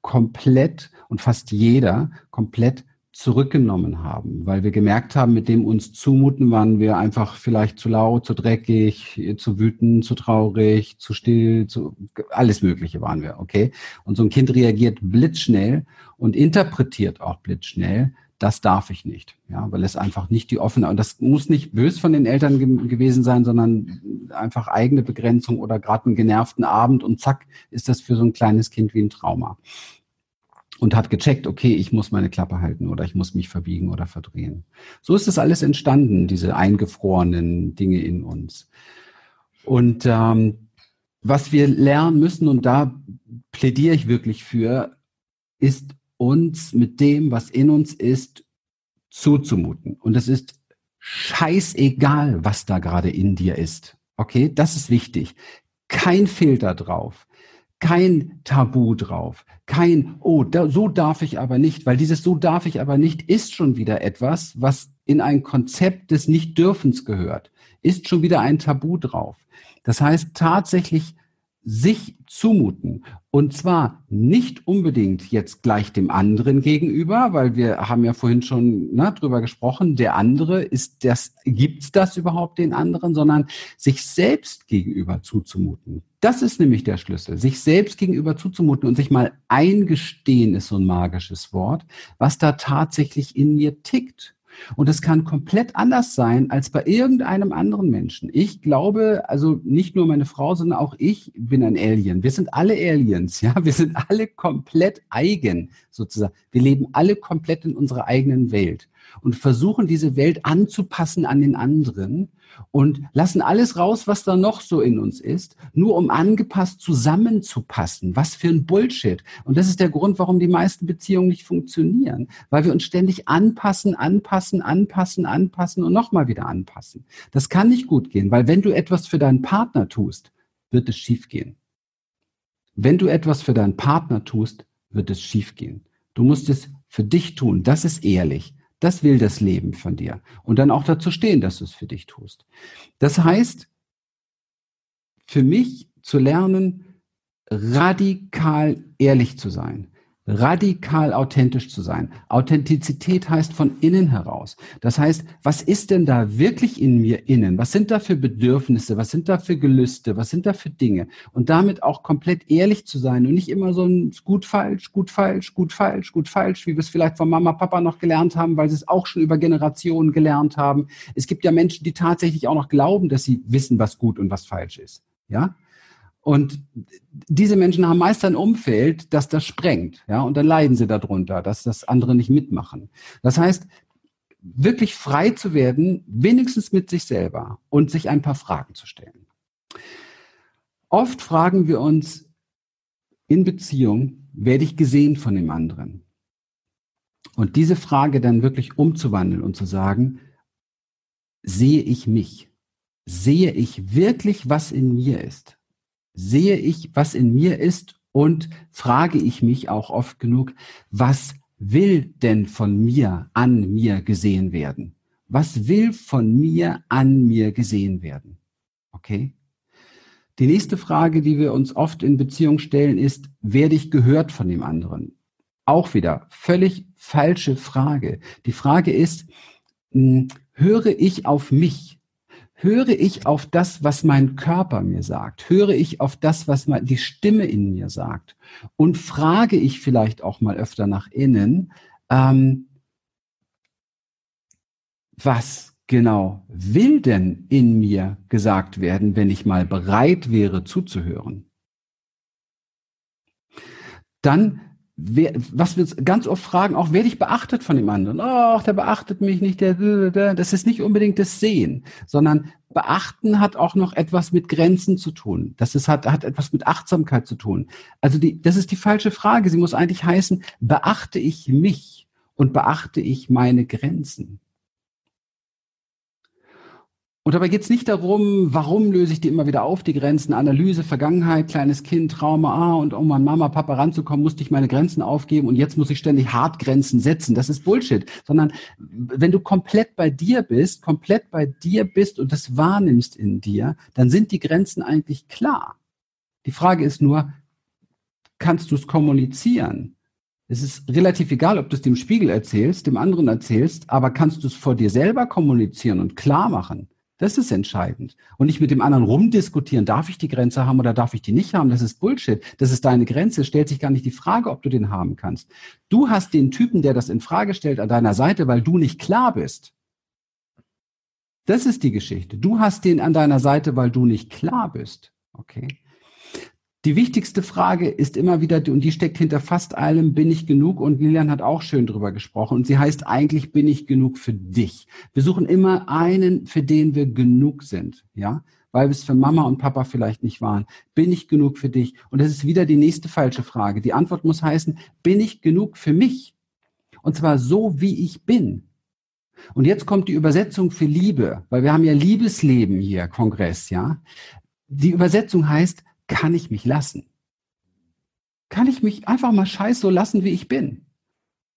komplett und fast jeder komplett zurückgenommen haben, weil wir gemerkt haben, mit dem uns zumuten, waren wir einfach vielleicht zu laut, zu dreckig, zu wütend, zu traurig, zu still, zu alles Mögliche waren wir, okay? Und so ein Kind reagiert blitzschnell und interpretiert auch blitzschnell, das darf ich nicht, ja, weil es einfach nicht die offene, und das muss nicht bös von den Eltern ge gewesen sein, sondern einfach eigene Begrenzung oder gerade einen genervten Abend und zack, ist das für so ein kleines Kind wie ein Trauma und hat gecheckt, okay, ich muss meine Klappe halten oder ich muss mich verbiegen oder verdrehen. So ist das alles entstanden, diese eingefrorenen Dinge in uns. Und ähm, was wir lernen müssen, und da plädiere ich wirklich für, ist uns mit dem, was in uns ist, zuzumuten. Und es ist scheißegal, was da gerade in dir ist. Okay, das ist wichtig. Kein Filter drauf kein Tabu drauf, kein, oh, da, so darf ich aber nicht, weil dieses so darf ich aber nicht ist schon wieder etwas, was in ein Konzept des Nicht-Dürfens gehört, ist schon wieder ein Tabu drauf. Das heißt tatsächlich sich zumuten. Und zwar nicht unbedingt jetzt gleich dem anderen gegenüber, weil wir haben ja vorhin schon ne, drüber gesprochen, der andere ist das, gibt's das überhaupt den anderen, sondern sich selbst gegenüber zuzumuten. Das ist nämlich der Schlüssel. Sich selbst gegenüber zuzumuten und sich mal eingestehen ist so ein magisches Wort, was da tatsächlich in mir tickt. Und es kann komplett anders sein als bei irgendeinem anderen Menschen. Ich glaube, also nicht nur meine Frau, sondern auch ich bin ein Alien. Wir sind alle Aliens, ja. Wir sind alle komplett eigen, sozusagen. Wir leben alle komplett in unserer eigenen Welt und versuchen diese Welt anzupassen an den anderen und lassen alles raus, was da noch so in uns ist, nur um angepasst zusammenzupassen. Was für ein Bullshit. Und das ist der Grund, warum die meisten Beziehungen nicht funktionieren, weil wir uns ständig anpassen, anpassen, anpassen, anpassen und nochmal wieder anpassen. Das kann nicht gut gehen, weil wenn du etwas für deinen Partner tust, wird es schiefgehen. Wenn du etwas für deinen Partner tust, wird es schiefgehen. Du musst es für dich tun. Das ist ehrlich. Das will das Leben von dir. Und dann auch dazu stehen, dass du es für dich tust. Das heißt, für mich zu lernen, radikal ehrlich zu sein radikal authentisch zu sein. Authentizität heißt von innen heraus. Das heißt, was ist denn da wirklich in mir innen? Was sind da für Bedürfnisse? Was sind da für Gelüste? Was sind da für Dinge? Und damit auch komplett ehrlich zu sein und nicht immer so ein gut falsch, gut falsch, gut falsch, gut falsch, wie wir es vielleicht von Mama, Papa noch gelernt haben, weil sie es auch schon über Generationen gelernt haben. Es gibt ja Menschen, die tatsächlich auch noch glauben, dass sie wissen, was gut und was falsch ist. Ja? Und diese Menschen haben meist ein Umfeld, das das sprengt, ja, und dann leiden sie darunter, dass das andere nicht mitmachen. Das heißt, wirklich frei zu werden, wenigstens mit sich selber und sich ein paar Fragen zu stellen. Oft fragen wir uns in Beziehung, werde ich gesehen von dem anderen? Und diese Frage dann wirklich umzuwandeln und zu sagen, sehe ich mich? Sehe ich wirklich, was in mir ist? Sehe ich, was in mir ist und frage ich mich auch oft genug, was will denn von mir an mir gesehen werden? Was will von mir an mir gesehen werden? Okay? Die nächste Frage, die wir uns oft in Beziehung stellen, ist, werde ich gehört von dem anderen? Auch wieder völlig falsche Frage. Die Frage ist, hm, höre ich auf mich? Höre ich auf das, was mein Körper mir sagt? Höre ich auf das, was die Stimme in mir sagt? Und frage ich vielleicht auch mal öfter nach innen, ähm, was genau will denn in mir gesagt werden, wenn ich mal bereit wäre zuzuhören? Dann wer, was wir uns ganz oft fragen, auch werde ich beachtet von dem anderen? Ach, der beachtet mich nicht, der, der, das ist nicht unbedingt das Sehen, sondern beachten hat auch noch etwas mit Grenzen zu tun. Das ist, hat, hat etwas mit Achtsamkeit zu tun. Also die, das ist die falsche Frage. Sie muss eigentlich heißen, beachte ich mich und beachte ich meine Grenzen? Und dabei geht es nicht darum, warum löse ich die immer wieder auf, die Grenzen, Analyse, Vergangenheit, kleines Kind, Trauma, ah, und um an Mama, Papa ranzukommen, musste ich meine Grenzen aufgeben und jetzt muss ich ständig hart Grenzen setzen. Das ist Bullshit. Sondern wenn du komplett bei dir bist, komplett bei dir bist und das wahrnimmst in dir, dann sind die Grenzen eigentlich klar. Die Frage ist nur, kannst du es kommunizieren? Es ist relativ egal, ob du es dem Spiegel erzählst, dem anderen erzählst, aber kannst du es vor dir selber kommunizieren und klar machen? Das ist entscheidend. Und nicht mit dem anderen rumdiskutieren, darf ich die Grenze haben oder darf ich die nicht haben? Das ist Bullshit. Das ist deine Grenze. Stellt sich gar nicht die Frage, ob du den haben kannst. Du hast den Typen, der das in Frage stellt, an deiner Seite, weil du nicht klar bist. Das ist die Geschichte. Du hast den an deiner Seite, weil du nicht klar bist. Okay. Die wichtigste Frage ist immer wieder, und die steckt hinter fast allem, bin ich genug? Und Lilian hat auch schön drüber gesprochen. Und sie heißt eigentlich, bin ich genug für dich? Wir suchen immer einen, für den wir genug sind, ja? Weil wir es für Mama und Papa vielleicht nicht waren. Bin ich genug für dich? Und das ist wieder die nächste falsche Frage. Die Antwort muss heißen, bin ich genug für mich? Und zwar so, wie ich bin. Und jetzt kommt die Übersetzung für Liebe, weil wir haben ja Liebesleben hier, Kongress, ja? Die Übersetzung heißt, kann ich mich lassen? Kann ich mich einfach mal scheiß so lassen, wie ich bin?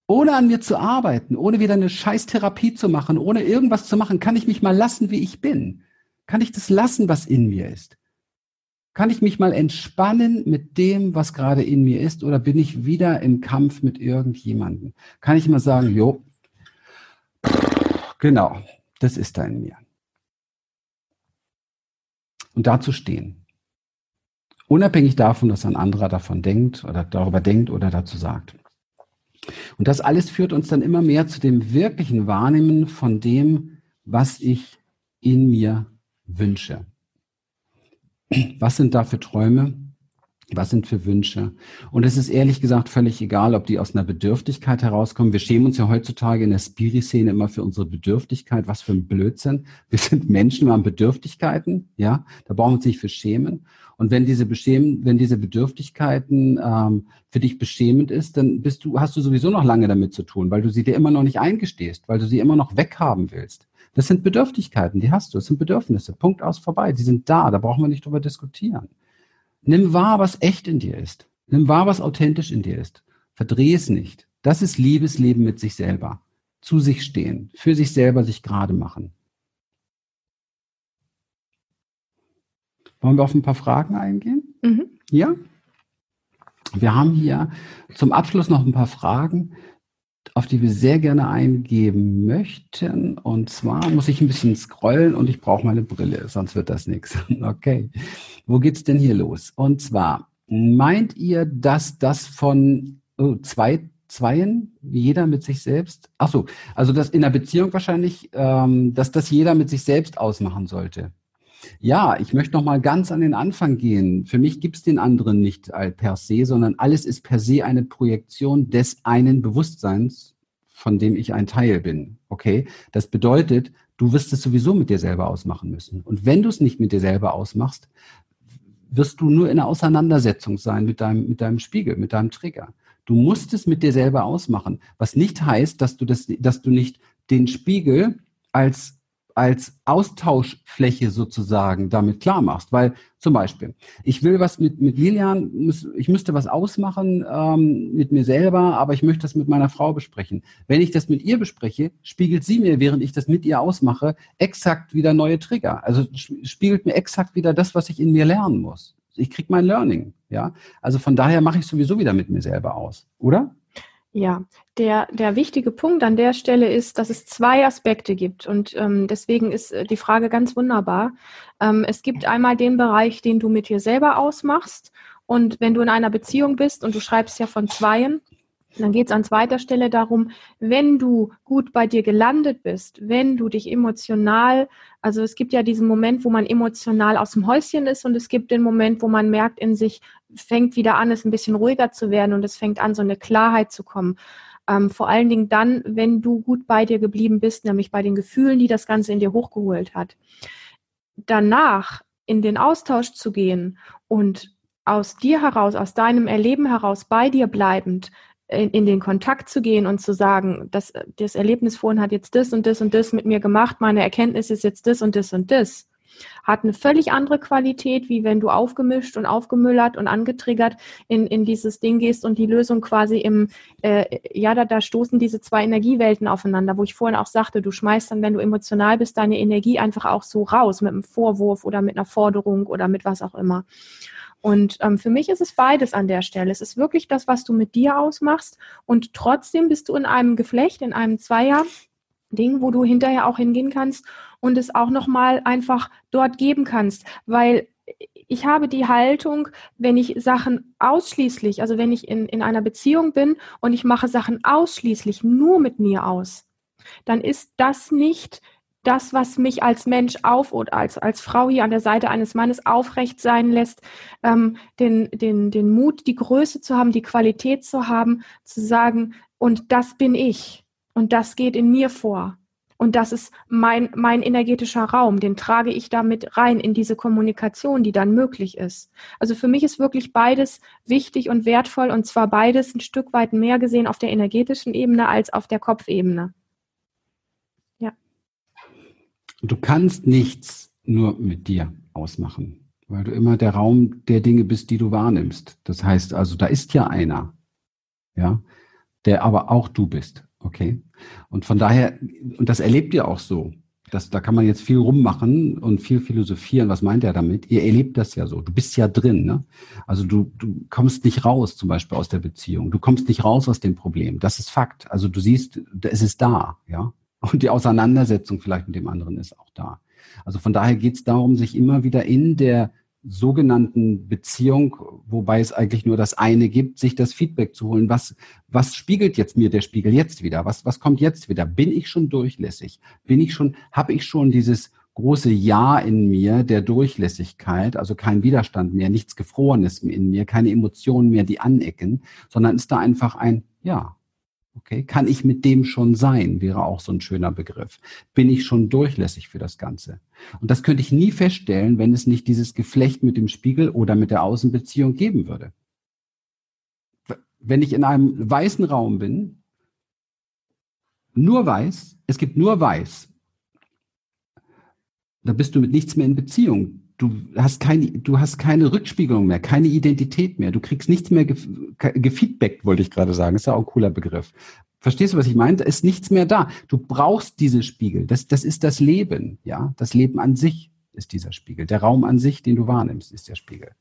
Ohne an mir zu arbeiten, ohne wieder eine scheiß Therapie zu machen, ohne irgendwas zu machen, kann ich mich mal lassen, wie ich bin? Kann ich das lassen, was in mir ist? Kann ich mich mal entspannen mit dem, was gerade in mir ist, oder bin ich wieder im Kampf mit irgendjemandem? Kann ich mal sagen, jo, genau, das ist da in mir. Und dazu stehen. Unabhängig davon, dass ein anderer davon denkt oder darüber denkt oder dazu sagt. Und das alles führt uns dann immer mehr zu dem wirklichen Wahrnehmen von dem, was ich in mir wünsche. Was sind da für Träume? Was sind für Wünsche? Und es ist ehrlich gesagt völlig egal, ob die aus einer Bedürftigkeit herauskommen. Wir schämen uns ja heutzutage in der Spiri-Szene immer für unsere Bedürftigkeit. Was für ein Blödsinn. Wir sind Menschen, wir haben Bedürftigkeiten. Ja, da brauchen wir uns nicht für schämen. Und wenn diese, Beschämen, wenn diese Bedürftigkeiten ähm, für dich beschämend ist, dann bist du, hast du sowieso noch lange damit zu tun, weil du sie dir immer noch nicht eingestehst, weil du sie immer noch weghaben willst. Das sind Bedürftigkeiten, die hast du. Das sind Bedürfnisse. Punkt aus vorbei. Die sind da. Da brauchen wir nicht drüber diskutieren. Nimm wahr, was echt in dir ist. Nimm wahr, was authentisch in dir ist. Verdreh es nicht. Das ist Liebesleben mit sich selber. Zu sich stehen. Für sich selber sich gerade machen. Wollen wir auf ein paar Fragen eingehen? Mhm. Ja? Wir haben hier zum Abschluss noch ein paar Fragen, auf die wir sehr gerne eingeben möchten. Und zwar muss ich ein bisschen scrollen und ich brauche meine Brille, sonst wird das nichts. Okay. Wo geht's denn hier los? Und zwar, meint ihr, dass das von oh, zwei Zweien, jeder mit sich selbst? Ach so, also das in der Beziehung wahrscheinlich, ähm, dass das jeder mit sich selbst ausmachen sollte. Ja, ich möchte noch mal ganz an den Anfang gehen. Für mich gibt es den anderen nicht per se, sondern alles ist per se eine Projektion des einen Bewusstseins, von dem ich ein Teil bin. Okay? Das bedeutet, du wirst es sowieso mit dir selber ausmachen müssen. Und wenn du es nicht mit dir selber ausmachst, wirst du nur in einer Auseinandersetzung sein mit deinem, mit deinem Spiegel, mit deinem Trigger. Du musst es mit dir selber ausmachen, was nicht heißt, dass du das, dass du nicht den Spiegel als als Austauschfläche sozusagen damit klar machst. Weil zum Beispiel, ich will was mit, mit Lilian, ich müsste was ausmachen ähm, mit mir selber, aber ich möchte das mit meiner Frau besprechen. Wenn ich das mit ihr bespreche, spiegelt sie mir, während ich das mit ihr ausmache, exakt wieder neue Trigger. Also spiegelt mir exakt wieder das, was ich in mir lernen muss. Ich kriege mein Learning. Ja, also von daher mache ich sowieso wieder mit mir selber aus, oder? Ja, der, der wichtige Punkt an der Stelle ist, dass es zwei Aspekte gibt. Und ähm, deswegen ist äh, die Frage ganz wunderbar. Ähm, es gibt einmal den Bereich, den du mit dir selber ausmachst. Und wenn du in einer Beziehung bist und du schreibst ja von Zweien, Dann geht es an zweiter Stelle darum, wenn du gut bei dir gelandet bist, wenn du dich emotional, also es gibt ja diesen Moment, wo man emotional aus dem Häuschen ist und es gibt den Moment, wo man merkt in sich, fängt wieder an, es ein bisschen ruhiger zu werden und es fängt an, so eine Klarheit zu kommen. Ähm, vor allen Dingen dann, wenn du gut bei dir geblieben bist, nämlich bei den Gefühlen, die das Ganze in dir hochgeholt hat. Danach in den Austausch zu gehen und aus dir heraus, aus deinem Erleben heraus, bei dir bleibend, in, in, den Kontakt zu gehen und zu sagen, das, das Erlebnis vorhin hat jetzt das und das und das mit mir gemacht, meine Erkenntnis ist jetzt das und das und das, hat eine völlig andere Qualität, wie wenn du aufgemischt und aufgemüllert und angetriggert in, in dieses Ding gehst und die Lösung quasi im, äh, ja, da, da stoßen diese zwei Energiewelten aufeinander, wo ich vorhin auch sagte, du schmeißt dann, wenn du emotional bist, deine Energie einfach auch so raus mit einem Vorwurf oder mit einer Forderung oder mit was auch immer. Und ähm, für mich ist es beides an der Stelle. Es ist wirklich das, was du mit dir ausmachst. Und trotzdem bist du in einem Geflecht, in einem Zweier-Ding, wo du hinterher auch hingehen kannst und es auch nochmal einfach dort geben kannst. Weil ich habe die Haltung, wenn ich Sachen ausschließlich, also wenn ich in, in einer Beziehung bin und ich mache Sachen ausschließlich nur mit mir aus, dann ist das nicht das, was mich als Mensch auf oder als, als Frau hier an der Seite eines Mannes aufrecht sein lässt, ähm, den, den, den Mut, die Größe zu haben, die Qualität zu haben, zu sagen, und das bin ich und das geht in mir vor. Und das ist mein, mein energetischer Raum, den trage ich damit rein in diese Kommunikation, die dann möglich ist. Also für mich ist wirklich beides wichtig und wertvoll und zwar beides ein Stück weit mehr gesehen auf der energetischen Ebene als auf der Kopfebene. Du kannst nichts nur mit dir ausmachen, weil du immer der Raum der Dinge bist, die du wahrnimmst. Das heißt also, da ist ja einer, ja, der aber auch du bist, okay? Und von daher, und das erlebt ihr auch so. Das, da kann man jetzt viel rummachen und viel philosophieren. Was meint er damit? Ihr erlebt das ja so. Du bist ja drin. Ne? Also du, du kommst nicht raus, zum Beispiel aus der Beziehung. Du kommst nicht raus aus dem Problem. Das ist Fakt. Also du siehst, es ist da. Ja, und die Auseinandersetzung vielleicht mit dem anderen ist auch da. Also von daher geht es darum, sich immer wieder in der sogenannten Beziehung, wobei es eigentlich nur das eine gibt, sich das Feedback zu holen. Was, was spiegelt jetzt mir der Spiegel jetzt wieder? Was, was kommt jetzt wieder? Bin ich schon durchlässig? Bin ich schon, habe ich schon dieses große Ja in mir der Durchlässigkeit, also kein Widerstand mehr, nichts Gefrorenes in mir, keine Emotionen mehr, die anecken, sondern ist da einfach ein Ja. Okay, kann ich mit dem schon sein, wäre auch so ein schöner Begriff. Bin ich schon durchlässig für das Ganze? Und das könnte ich nie feststellen, wenn es nicht dieses Geflecht mit dem Spiegel oder mit der Außenbeziehung geben würde. Wenn ich in einem weißen Raum bin, nur weiß, es gibt nur weiß, da bist du mit nichts mehr in Beziehung du hast keine, du hast keine Rückspiegelung mehr, keine Identität mehr. Du kriegst nichts mehr gefeedbackt, wollte ich gerade sagen. Ist ja auch ein cooler Begriff. Verstehst du, was ich meine? Da ist nichts mehr da. Du brauchst diese Spiegel. Das, das ist das Leben, ja. Das Leben an sich ist dieser Spiegel. Der Raum an sich, den du wahrnimmst, ist der Spiegel.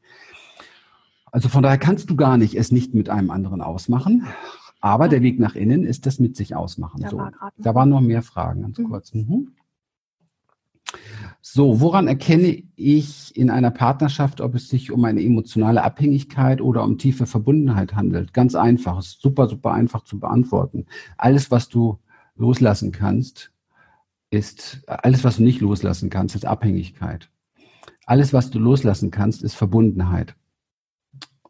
Also von daher kannst du gar nicht es nicht mit einem anderen ausmachen. Aber der Weg nach innen ist das mit sich ausmachen. Da, so. war da waren noch mehr Fragen, ganz mhm. kurz. Mhm. So, woran erkenne ich in einer Partnerschaft, ob es sich um eine emotionale Abhängigkeit oder um tiefe Verbundenheit handelt? Ganz einfach, ist super, super einfach zu beantworten. Alles, was du loslassen kannst, ist, alles, was du nicht loslassen kannst, ist Abhängigkeit. Alles, was du loslassen kannst, ist Verbundenheit,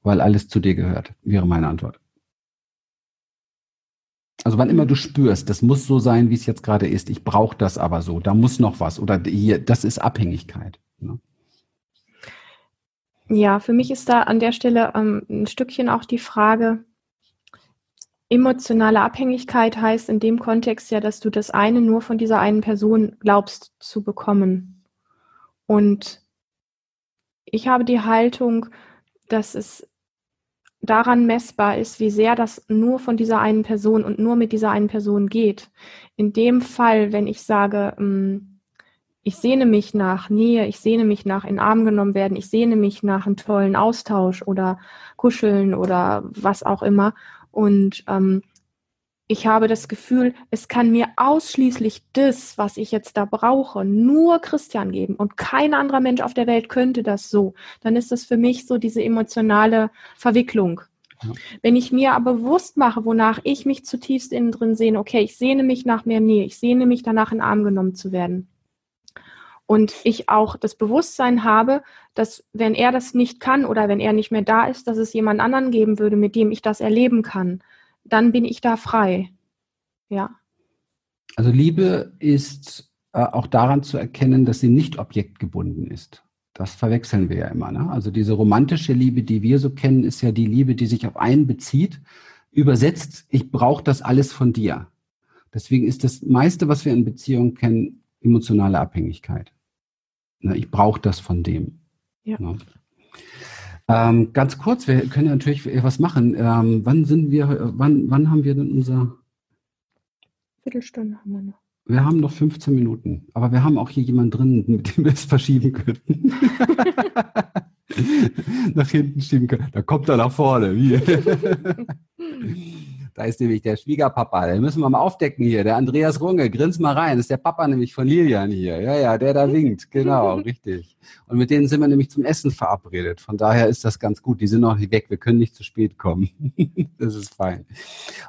weil alles zu dir gehört, wäre meine Antwort. Also wann immer du spürst, das muss so sein, wie es jetzt gerade ist, ich brauche das aber so, da muss noch was oder hier, das ist Abhängigkeit. Ne? Ja, für mich ist da an der Stelle ähm, ein Stückchen auch die Frage, emotionale Abhängigkeit heißt in dem Kontext ja, dass du das eine nur von dieser einen Person glaubst zu bekommen. Und ich habe die Haltung, dass es daran messbar ist, wie sehr das nur von dieser einen Person und nur mit dieser einen Person geht. In dem Fall, wenn ich sage, mm, ich sehne mich nach Nähe, ich sehne mich nach in Arm genommen werden, ich sehne mich nach einem tollen Austausch oder Kuscheln oder was auch immer. Und ähm, ich habe das Gefühl, es kann mir ausschließlich das, was ich jetzt da brauche, nur Christian geben und kein anderer Mensch auf der Welt könnte das so. Dann ist das für mich so diese emotionale Verwicklung. Ja. Wenn ich mir aber bewusst mache, wonach ich mich zutiefst innen drin sehne, okay, ich sehne mich nach mehr Nähe, ich sehne mich danach in den Arm genommen zu werden. Und ich auch das Bewusstsein habe, dass wenn er das nicht kann oder wenn er nicht mehr da ist, dass es jemand anderen geben würde, mit dem ich das erleben kann, dann bin ich da frei. Ja. Also Liebe ist äh, auch daran zu erkennen, dass sie nicht objektgebunden ist. Das verwechseln wir ja immer. Ne? Also diese romantische Liebe, die wir so kennen, ist ja die Liebe, die sich auf einen bezieht. Übersetzt, ich brauche das alles von dir. Deswegen ist das meiste, was wir in Beziehungen kennen, emotionale Abhängigkeit. Ne? Ich brauche das von dem. Ja. Ne? Ähm, ganz kurz, wir können ja natürlich was machen. Ähm, wann sind wir, wann, wann haben wir denn unser Viertelstunde haben wir noch. Wir haben noch 15 Minuten, aber wir haben auch hier jemanden drin, mit dem wir es verschieben könnten. nach hinten schieben können. Da kommt er nach vorne. Da ist nämlich der Schwiegerpapa. Den müssen wir mal aufdecken hier. Der Andreas Runge. Grins mal rein. Das ist der Papa nämlich von Lilian hier. Ja, ja, der da winkt. Genau, richtig. Und mit denen sind wir nämlich zum Essen verabredet. Von daher ist das ganz gut. Die sind noch nicht weg. Wir können nicht zu spät kommen. das ist fein.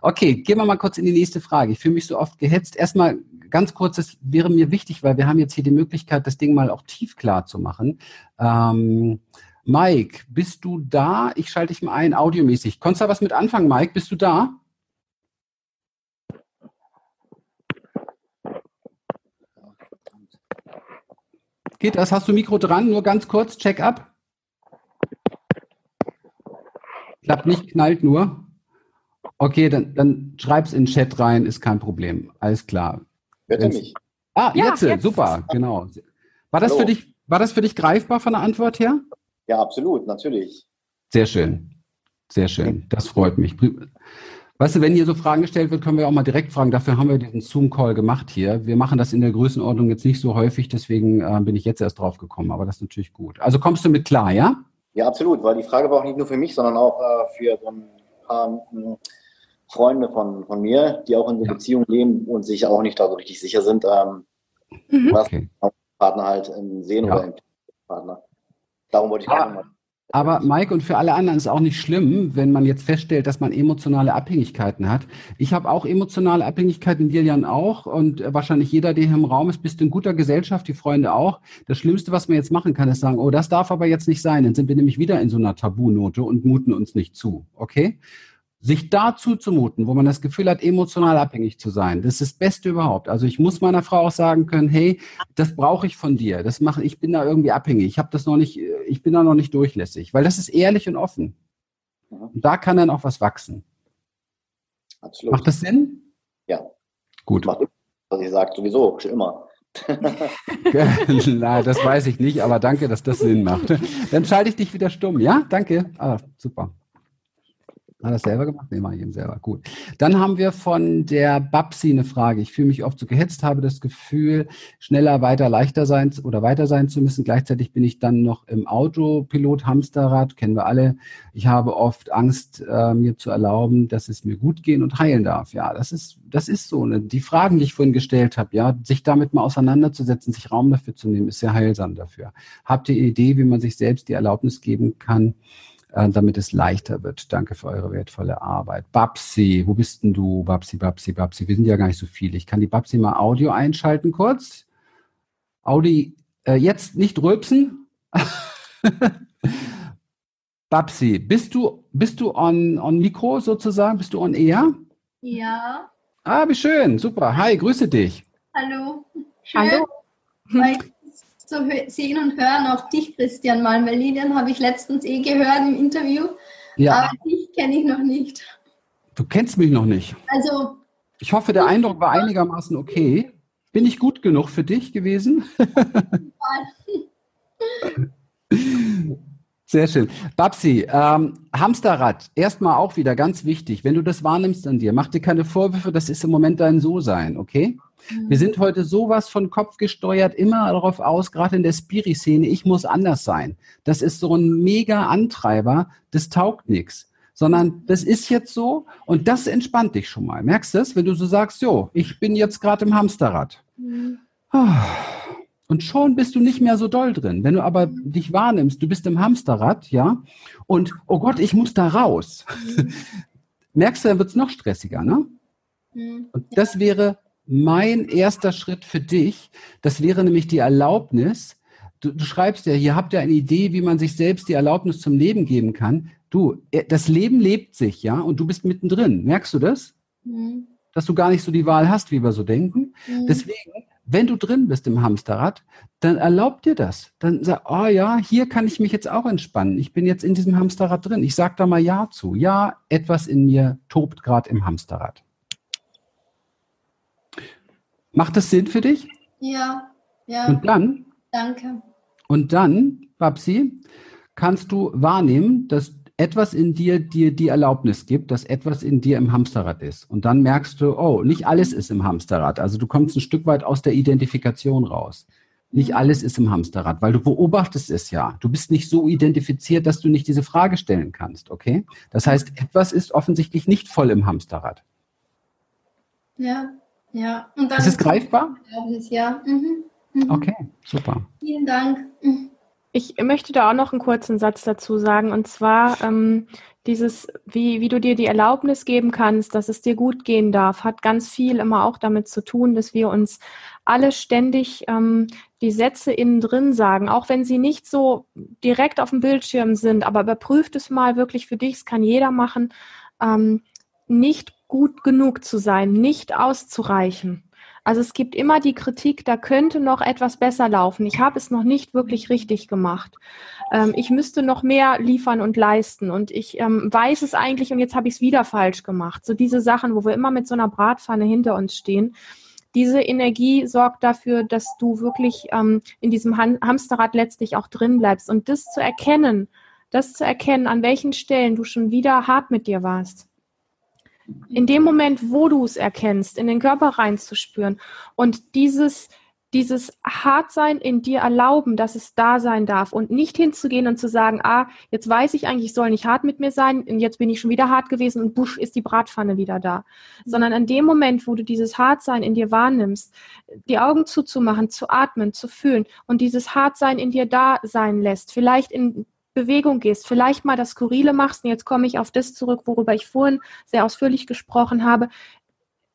Okay, gehen wir mal kurz in die nächste Frage. Ich fühle mich so oft gehetzt. Erstmal ganz kurz, das wäre mir wichtig, weil wir haben jetzt hier die Möglichkeit, das Ding mal auch tief klar zu machen. Ähm, Mike, bist du da? Ich schalte dich mal ein, audiomäßig. Konntest du da was mit anfangen, Mike? Bist du da? Geht das? Hast du Mikro dran? Nur ganz kurz, check up. Klappt nicht, knallt nur. Okay, dann, dann schreib's in den Chat rein, ist kein Problem. Alles klar. Hört ihr mich? Ah, ja, jetzt, jetzt, super, genau. War das, für dich, war das für dich greifbar von der Antwort her? Ja, absolut, natürlich. Sehr schön. Sehr schön. Das freut mich. Weißt du, wenn hier so Fragen gestellt wird, können wir auch mal direkt fragen. Dafür haben wir diesen Zoom-Call gemacht hier. Wir machen das in der Größenordnung jetzt nicht so häufig, deswegen äh, bin ich jetzt erst drauf gekommen. Aber das ist natürlich gut. Also kommst du mit klar, ja? Ja, absolut, weil die Frage war auch nicht nur für mich, sondern auch äh, für so ein paar äh, Freunde von, von mir, die auch in so ja. Beziehungen leben und sich auch nicht da so richtig sicher sind, ähm, mhm. was okay. Partner halt sehen ja. oder im Partner. Darum wollte ich ah. mal aber Mike und für alle anderen ist auch nicht schlimm, wenn man jetzt feststellt, dass man emotionale Abhängigkeiten hat. Ich habe auch emotionale Abhängigkeiten, Dilian auch und wahrscheinlich jeder, der hier im Raum ist, bist in guter Gesellschaft, die Freunde auch. Das Schlimmste, was man jetzt machen kann, ist sagen, oh, das darf aber jetzt nicht sein. Dann sind wir nämlich wieder in so einer Tabunote und muten uns nicht zu. Okay? Sich dazu zumuten, wo man das Gefühl hat, emotional abhängig zu sein, das ist das Beste überhaupt. Also ich muss meiner Frau auch sagen können, hey, das brauche ich von dir. Das mache ich bin da irgendwie abhängig. Ich habe das noch nicht, ich bin da noch nicht durchlässig, weil das ist ehrlich und offen. Und da kann dann auch was wachsen. Absolut. Macht das Sinn? Ja. Gut. Macht, was ich sage, sowieso, schon immer. Nein, das weiß ich nicht, aber danke, dass das Sinn macht. Dann schalte ich dich wieder stumm, ja? Danke. Ah, super. Hat er selber gemacht? Nee, mache ich eben selber. Gut. Dann haben wir von der Babsi eine Frage. Ich fühle mich oft so gehetzt, habe das Gefühl, schneller, weiter, leichter sein oder weiter sein zu müssen. Gleichzeitig bin ich dann noch im Autopilot, Hamsterrad, kennen wir alle. Ich habe oft Angst, äh, mir zu erlauben, dass es mir gut gehen und heilen darf. Ja, das ist, das ist so. Ne? Die Fragen, die ich vorhin gestellt habe, ja, sich damit mal auseinanderzusetzen, sich Raum dafür zu nehmen, ist sehr heilsam dafür. Habt ihr Idee, wie man sich selbst die Erlaubnis geben kann, damit es leichter wird. Danke für eure wertvolle Arbeit. Babsi, wo bist denn du? Babsi, Babsi, Babsi. Wir sind ja gar nicht so viele. Ich kann die Babsi mal Audio einschalten kurz. Audi, äh, jetzt nicht rülpsen. Babsi, bist du, bist du on, on Mikro sozusagen? Bist du on Air? Ja. Ah, wie schön. Super. Hi, grüße dich. Hallo. Schön. Hallo. Weil so sehen und hören auch dich, Christian, mal, weil Lilian habe ich letztens eh gehört im Interview, ja. aber dich kenne ich noch nicht. Du kennst mich noch nicht. Also. Ich hoffe, der Eindruck war einigermaßen okay. Bin ich gut genug für dich gewesen? Sehr schön. Babsi, ähm, Hamsterrad, erstmal auch wieder ganz wichtig. Wenn du das wahrnimmst an dir, mach dir keine Vorwürfe, das ist im Moment dein So-Sein, okay? Wir sind heute sowas von Kopf gesteuert, immer darauf aus, gerade in der Spiri-Szene, ich muss anders sein. Das ist so ein mega Antreiber, das taugt nichts. Sondern das ist jetzt so und das entspannt dich schon mal. Merkst du es, wenn du so sagst, jo, ich bin jetzt gerade im Hamsterrad. Mhm. Und schon bist du nicht mehr so doll drin. Wenn du aber dich wahrnimmst, du bist im Hamsterrad, ja, und oh Gott, ich muss da raus. Mhm. Merkst du, dann wird es noch stressiger, ne? Mhm. Und das wäre mein erster Schritt für dich. Das wäre nämlich die Erlaubnis. Du, du schreibst ja, hier habt ihr eine Idee, wie man sich selbst die Erlaubnis zum Leben geben kann. Du, äh, das Leben lebt sich, ja, und du bist mittendrin. Merkst du das? Mhm. Dass du gar nicht so die Wahl hast, wie wir so denken. Mhm. Deswegen wenn du drin bist im Hamsterrad, dann erlaub dir das. Dann sag, oh ja, hier kann ich mich jetzt auch entspannen. Ich bin jetzt in diesem Hamsterrad drin. Ich sag da mal Ja zu. Ja, etwas in mir tobt gerade im Hamsterrad. Macht das Sinn für dich? Ja, ja. Und dann? Danke. Und dann, Babsi, kannst du wahrnehmen, dass etwas in dir dir die Erlaubnis gibt, dass etwas in dir im Hamsterrad ist. Und dann merkst du, oh, nicht alles ist im Hamsterrad. Also du kommst ein Stück weit aus der Identifikation raus. Nicht alles ist im Hamsterrad, weil du beobachtest es ja. Du bist nicht so identifiziert, dass du nicht diese Frage stellen kannst, okay? Das heißt, etwas ist offensichtlich nicht voll im Hamsterrad. Ja, ja. Und dann ist es greifbar? Ja. Mhm. Mhm. Okay, super. Vielen Dank. Mhm. Ich möchte da auch noch einen kurzen Satz dazu sagen, und zwar ähm, dieses, wie, wie du dir die Erlaubnis geben kannst, dass es dir gut gehen darf, hat ganz viel immer auch damit zu tun, dass wir uns alle ständig ähm, die Sätze innen drin sagen, auch wenn sie nicht so direkt auf dem Bildschirm sind, aber überprüft es mal wirklich für dich, es kann jeder machen, ähm, nicht gut genug zu sein, nicht auszureichen. Also es gibt immer die Kritik, da könnte noch etwas besser laufen. Ich habe es noch nicht wirklich richtig gemacht. Ähm, ich müsste noch mehr liefern und leisten. Und ich ähm, weiß es eigentlich und jetzt habe ich es wieder falsch gemacht. So diese Sachen, wo wir immer mit so einer Bratpfanne hinter uns stehen. Diese Energie sorgt dafür, dass du wirklich ähm, in diesem Han Hamsterrad letztlich auch drin bleibst. Und das zu erkennen, das zu erkennen, an welchen Stellen du schon wieder hart mit dir warst in dem Moment, wo du es erkennst, in den Körper reinzuspüren und dieses, dieses Hartsein in dir erlauben, dass es da sein darf und nicht hinzugehen und zu sagen, ah, jetzt weiß ich eigentlich, ich soll nicht hart mit mir sein und jetzt bin ich schon wieder hart gewesen und busch ist die Bratpfanne wieder da. Mhm. Sondern in dem Moment, wo du dieses Hartsein in dir wahrnimmst, die Augen zuzumachen, zu atmen, zu fühlen und dieses Hartsein in dir da sein lässt, vielleicht in Bewegung gehst, vielleicht mal das Skurrile machst, und jetzt komme ich auf das zurück, worüber ich vorhin sehr ausführlich gesprochen habe,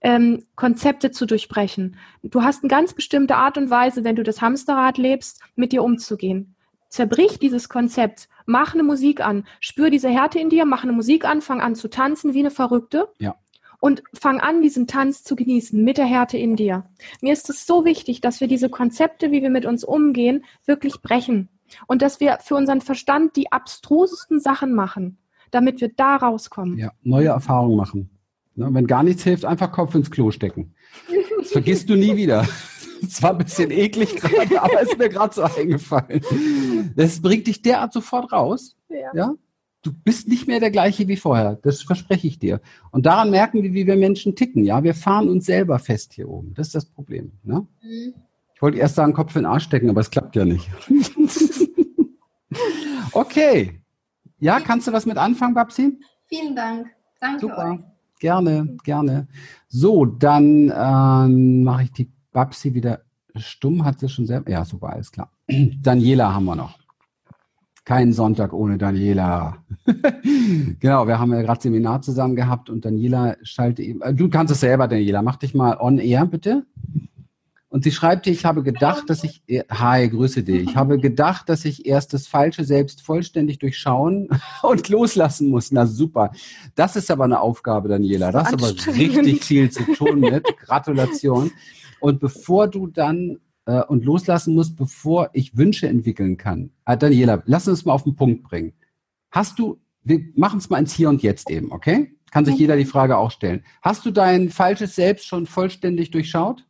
ähm, Konzepte zu durchbrechen. Du hast eine ganz bestimmte Art und Weise, wenn du das Hamsterrad lebst, mit dir umzugehen. Zerbrich dieses Konzept, mach eine Musik an, spür diese Härte in dir, mach eine Musik an, fang an zu tanzen wie eine Verrückte. Ja. Und fang an, diesen Tanz zu genießen mit der Härte in dir. Mir ist es so wichtig, dass wir diese Konzepte, wie wir mit uns umgehen, wirklich brechen. Und dass wir für unseren Verstand die abstrusesten Sachen machen, damit wir da rauskommen. Ja, neue Erfahrungen machen. Ne, wenn gar nichts hilft, einfach Kopf ins Klo stecken. Das vergisst du nie wieder. Es war ein bisschen eklig gerade, aber ist mir gerade so eingefallen. Das bringt dich derart sofort raus. Ja. ja. Du bist nicht mehr der gleiche wie vorher. Das verspreche ich dir. Und daran merken wir, wie wir Menschen ticken. Ja, wir fahren uns selber fest hier oben. Das ist das Problem. Ne? Mhm. Ich wollte erst sagen, Kopf in den Arsch stecken, aber es klappt ja nicht. okay. Ja, kannst du was mit anfangen, Babsi? Vielen Dank. Danke Super. Euch. Gerne, gerne. So, dann ähm, mache ich die Babsi wieder stumm. Hat sie schon selber? Ja, super, alles klar. Daniela haben wir noch. Kein Sonntag ohne Daniela. genau, wir haben ja gerade Seminar zusammen gehabt und Daniela schalte eben. Äh, du kannst es selber, Daniela. Mach dich mal on air, bitte. Und sie schreibt hier, ich habe gedacht, dass ich, hi, grüße dich, ich habe gedacht, dass ich erst das falsche Selbst vollständig durchschauen und loslassen muss. Na super. Das ist aber eine Aufgabe, Daniela. Das ist aber richtig viel zu tun mit. Gratulation. Und bevor du dann äh, und loslassen musst, bevor ich Wünsche entwickeln kann. Äh, Daniela, lass uns mal auf den Punkt bringen. Hast du, wir machen es mal ins Hier und Jetzt eben, okay? Kann sich jeder die Frage auch stellen. Hast du dein falsches Selbst schon vollständig durchschaut?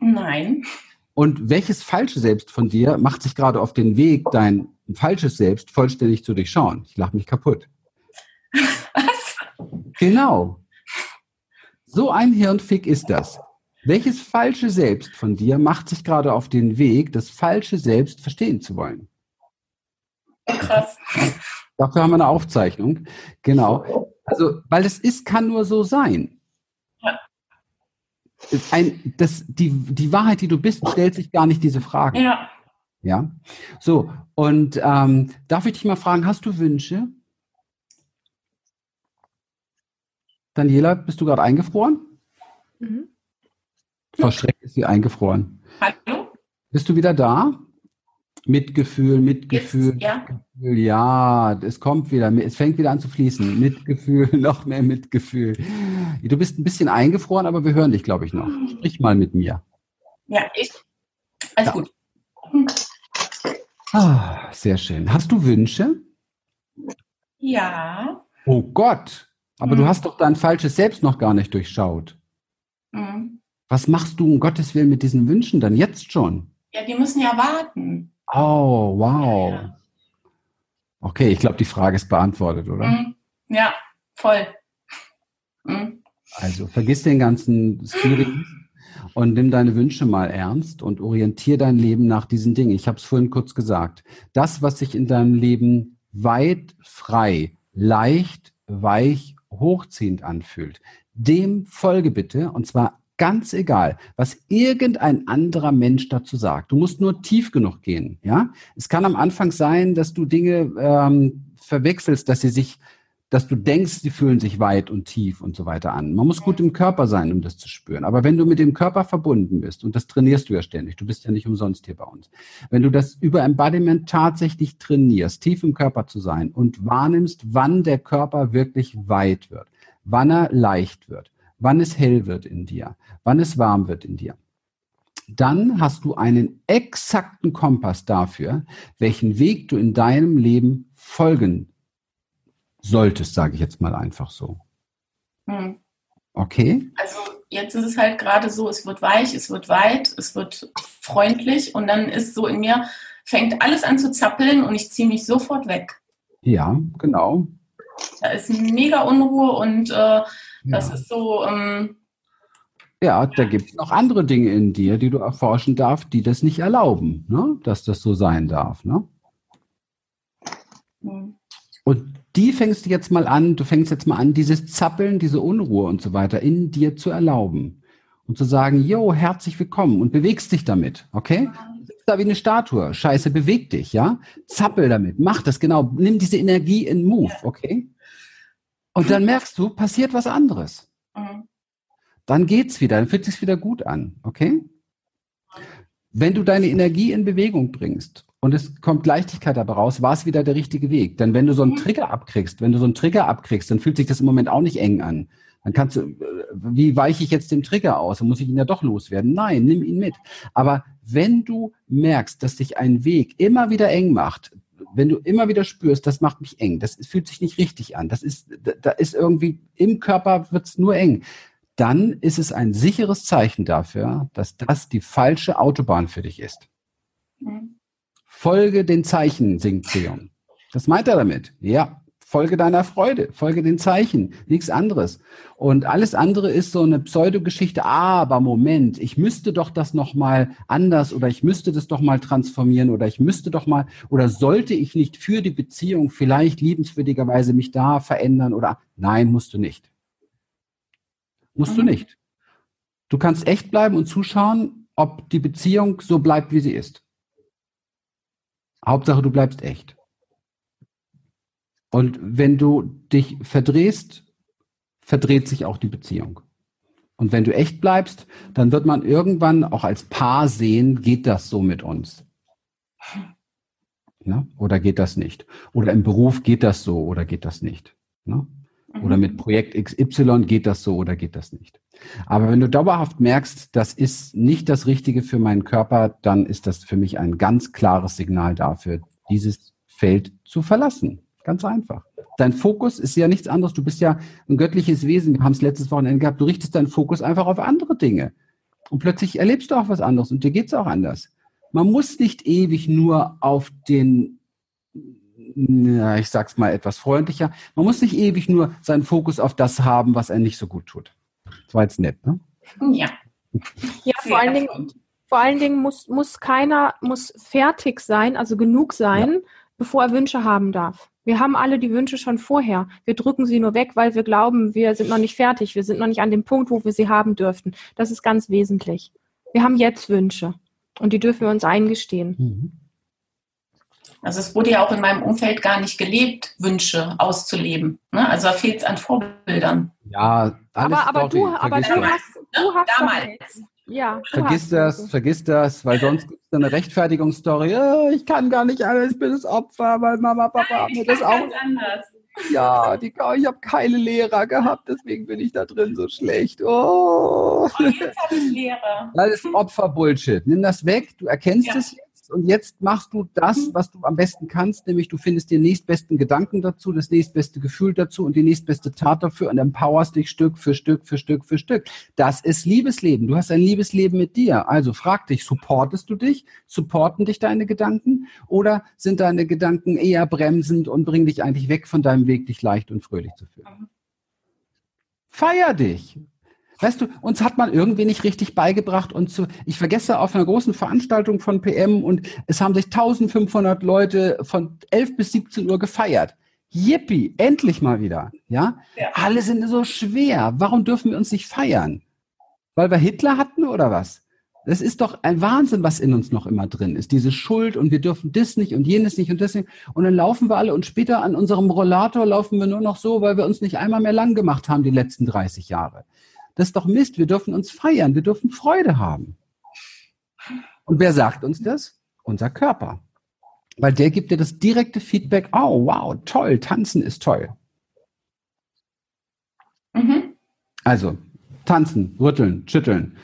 Nein. Und welches falsche Selbst von dir macht sich gerade auf den Weg, dein falsches Selbst vollständig zu durchschauen? Ich lache mich kaputt. Was? Genau. So ein Hirnfick ist das. Welches falsche Selbst von dir macht sich gerade auf den Weg, das falsche Selbst verstehen zu wollen? Krass. Dafür haben wir eine Aufzeichnung. Genau. Also, weil es ist, kann nur so sein. Ein, das, die, die Wahrheit, die du bist, stellt sich gar nicht diese Fragen. Ja. Ja. So, und ähm, darf ich dich mal fragen, hast du Wünsche? Daniela, bist du gerade eingefroren? Mhm. Frau Schreck ist sie eingefroren. Hallo? Bist du wieder da? Mitgefühl, Mitgefühl. Jetzt, ja. Mitgefühl, ja, es kommt wieder, es fängt wieder an zu fließen. Mitgefühl, noch mehr Mitgefühl. Du bist ein bisschen eingefroren, aber wir hören dich, glaube ich, noch. Sprich mal mit mir. Ja, ich. Alles ja. gut. Ah, sehr schön. Hast du Wünsche? Ja. Oh Gott, aber mhm. du hast doch dein falsches Selbst noch gar nicht durchschaut. Mhm. Was machst du um Gottes Willen mit diesen Wünschen dann jetzt schon? Ja, die müssen ja warten. Oh, wow. Ja. Okay, ich glaube, die Frage ist beantwortet, oder? Mhm. Ja, voll. Mhm. Also vergiss den ganzen Spirit und nimm deine Wünsche mal ernst und orientier dein Leben nach diesen Dingen. Ich habe es vorhin kurz gesagt. Das, was sich in deinem Leben weit, frei, leicht, weich, hochziehend anfühlt, dem folge bitte und zwar ganz egal, was irgendein anderer Mensch dazu sagt. Du musst nur tief genug gehen. Ja, es kann am Anfang sein, dass du Dinge ähm, verwechselst, dass sie sich, dass du denkst, sie fühlen sich weit und tief und so weiter an. Man muss gut im Körper sein, um das zu spüren. Aber wenn du mit dem Körper verbunden bist, und das trainierst du ja ständig, du bist ja nicht umsonst hier bei uns, wenn du das über Embodiment tatsächlich trainierst, tief im Körper zu sein und wahrnimmst, wann der Körper wirklich weit wird, wann er leicht wird, wann es hell wird in dir, wann es warm wird in dir. Dann hast du einen exakten Kompass dafür, welchen Weg du in deinem Leben folgen solltest, sage ich jetzt mal einfach so. Hm. Okay? Also jetzt ist es halt gerade so, es wird weich, es wird weit, es wird freundlich und dann ist so in mir, fängt alles an zu zappeln und ich ziehe mich sofort weg. Ja, genau. Da ist mega Unruhe und äh, das ja. ist so. Ähm, ja, da gibt es noch andere Dinge in dir, die du erforschen darfst, die das nicht erlauben, ne? dass das so sein darf. Ne? Mhm. Und die fängst du jetzt mal an, du fängst jetzt mal an, dieses Zappeln, diese Unruhe und so weiter in dir zu erlauben. Und zu sagen, jo, herzlich willkommen und bewegst dich damit, okay? Sitzt da wie eine Statue. Scheiße, beweg dich, ja? Zappel damit, mach das genau. Nimm diese Energie in Move, okay? Und dann merkst du, passiert was anderes. Mhm. Dann geht's wieder, dann fühlt sich's wieder gut an, okay? Wenn du deine Energie in Bewegung bringst und es kommt Leichtigkeit dabei raus, war es wieder der richtige Weg. Denn wenn du so einen mhm. Trigger abkriegst, wenn du so einen Trigger abkriegst, dann fühlt sich das im Moment auch nicht eng an. Dann kannst du, äh, wie weiche ich jetzt dem Trigger aus? Dann muss ich ihn ja doch loswerden. Nein, nimm ihn mit. Aber wenn du merkst, dass dich ein Weg immer wieder eng macht, wenn du immer wieder spürst, das macht mich eng, das fühlt sich nicht richtig an, das ist, da ist irgendwie im Körper wird es nur eng, dann ist es ein sicheres Zeichen dafür, dass das die falsche Autobahn für dich ist. Mhm. Folge den Zeichen, singt Theon. Das meint er damit. Ja, Folge deiner Freude, folge den Zeichen, nichts anderes. Und alles andere ist so eine Pseudogeschichte. Aber Moment, ich müsste doch das noch mal anders oder ich müsste das doch mal transformieren oder ich müsste doch mal oder sollte ich nicht für die Beziehung vielleicht liebenswürdigerweise mich da verändern oder nein, musst du nicht. Musst mhm. du nicht. Du kannst echt bleiben und zuschauen, ob die Beziehung so bleibt, wie sie ist. Hauptsache, du bleibst echt. Und wenn du dich verdrehst, verdreht sich auch die Beziehung. Und wenn du echt bleibst, dann wird man irgendwann auch als Paar sehen, geht das so mit uns? Ne? Oder geht das nicht? Oder im Beruf geht das so oder geht das nicht? Ne? Oder mit Projekt XY geht das so oder geht das nicht? Aber wenn du dauerhaft merkst, das ist nicht das Richtige für meinen Körper, dann ist das für mich ein ganz klares Signal dafür, dieses Feld zu verlassen. Ganz einfach. Dein Fokus ist ja nichts anderes. Du bist ja ein göttliches Wesen. Wir haben es letztes Wochenende gehabt. Du richtest deinen Fokus einfach auf andere Dinge. Und plötzlich erlebst du auch was anderes und dir geht es auch anders. Man muss nicht ewig nur auf den, ja, ich sag's mal etwas freundlicher, man muss nicht ewig nur seinen Fokus auf das haben, was er nicht so gut tut. Das war jetzt nett, ne? Ja. Ja, vor allen Dingen, vor allen Dingen muss, muss keiner muss fertig sein, also genug sein, ja. bevor er Wünsche haben darf. Wir haben alle die Wünsche schon vorher. Wir drücken sie nur weg, weil wir glauben, wir sind noch nicht fertig. Wir sind noch nicht an dem Punkt, wo wir sie haben dürften. Das ist ganz wesentlich. Wir haben jetzt Wünsche und die dürfen wir uns eingestehen. Mhm. Also es wurde ja auch in meinem Umfeld gar nicht gelebt, Wünsche auszuleben. Ne? Also da fehlt es an Vorbildern. Ja, aber, aber du, aber du hast, du hast damals. Ja, vergiss das, vergiss das, weil sonst gibt es eine Rechtfertigungsstory. Oh, ich kann gar nicht alles, ich bin das Opfer, weil Mama, Papa haben mir das auch. Anders. Ja, die, ich habe keine Lehrer gehabt, deswegen bin ich da drin so schlecht. Oh. oh jetzt habe ich Lehrer. Das ist Opfer-Bullshit. Nimm das weg, du erkennst ja. es jetzt und jetzt machst du das, mhm. was du am besten kannst, nämlich du findest den nächstbesten Gedanken dazu, das nächstbeste Gefühl dazu und die nächstbeste Tat dafür und empowerst dich Stück für Stück für Stück für Stück. Das ist Liebesleben. Du hast ein Liebesleben mit dir. Also frag dich, supportest du dich? Supporten dich deine Gedanken? Oder sind deine Gedanken eher bremsend und bringen dich eigentlich weg von deinem Weg, dich leicht und fröhlich zu fühlen? Mhm. Feier dich. Weißt du, uns hat man irgendwie nicht richtig beigebracht und zu, ich vergesse auf einer großen Veranstaltung von PM und es haben sich 1500 Leute von 11 bis 17 Uhr gefeiert. Yippie, endlich mal wieder, ja? ja? Alle sind so schwer. Warum dürfen wir uns nicht feiern? Weil wir Hitler hatten oder was? Das ist doch ein Wahnsinn, was in uns noch immer drin ist. Diese Schuld und wir dürfen das nicht und jenes nicht und das nicht. Und dann laufen wir alle und später an unserem Rollator laufen wir nur noch so, weil wir uns nicht einmal mehr lang gemacht haben die letzten 30 Jahre. Das ist doch Mist. Wir dürfen uns feiern. Wir dürfen Freude haben. Und wer sagt uns das? Unser Körper. Weil der gibt dir das direkte Feedback. Oh, wow, toll. Tanzen ist toll. Mhm. Also, tanzen, rütteln, schütteln.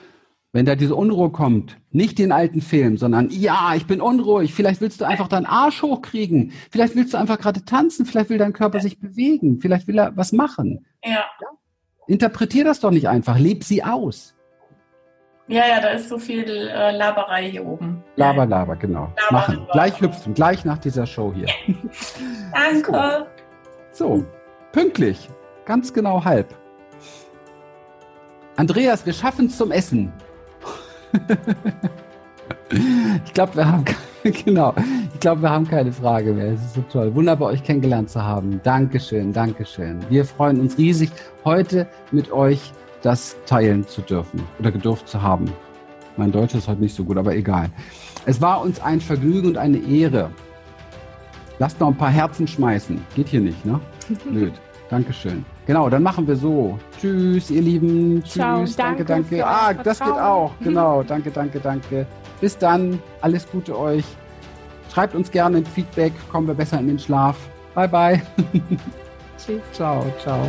Wenn da diese Unruhe kommt, nicht den alten Film, sondern ja, ich bin unruhig, vielleicht willst du einfach deinen Arsch hochkriegen, vielleicht willst du einfach gerade tanzen, vielleicht will dein Körper sich bewegen, vielleicht will er was machen. Ja. Interpretier das doch nicht einfach, leb sie aus. Ja, ja, da ist so viel äh, Laberei hier oben. Laber, Laber, genau. Laber, Machen. Laber. Gleich hüpfen, gleich nach dieser Show hier. Danke. So. so, pünktlich. Ganz genau halb. Andreas, wir schaffen es zum Essen. ich glaube, wir haben genau. Ich glaube, wir haben keine Frage mehr. Es ist so toll. Wunderbar, euch kennengelernt zu haben. Dankeschön, Dankeschön. Wir freuen uns riesig, heute mit euch das teilen zu dürfen oder gedurft zu haben. Mein Deutsch ist heute nicht so gut, aber egal. Es war uns ein Vergnügen und eine Ehre. Lasst noch ein paar Herzen schmeißen. Geht hier nicht, ne? Blöd. Dankeschön. Genau, dann machen wir so. Tschüss, ihr Lieben. Tschüss, Ciao, danke, danke. danke. Ah, das geht auch. Genau, danke, danke, danke. Bis dann, alles Gute euch. Schreibt uns gerne ein Feedback, kommen wir besser in den Schlaf. Bye, bye. Tschüss. Ciao, ciao.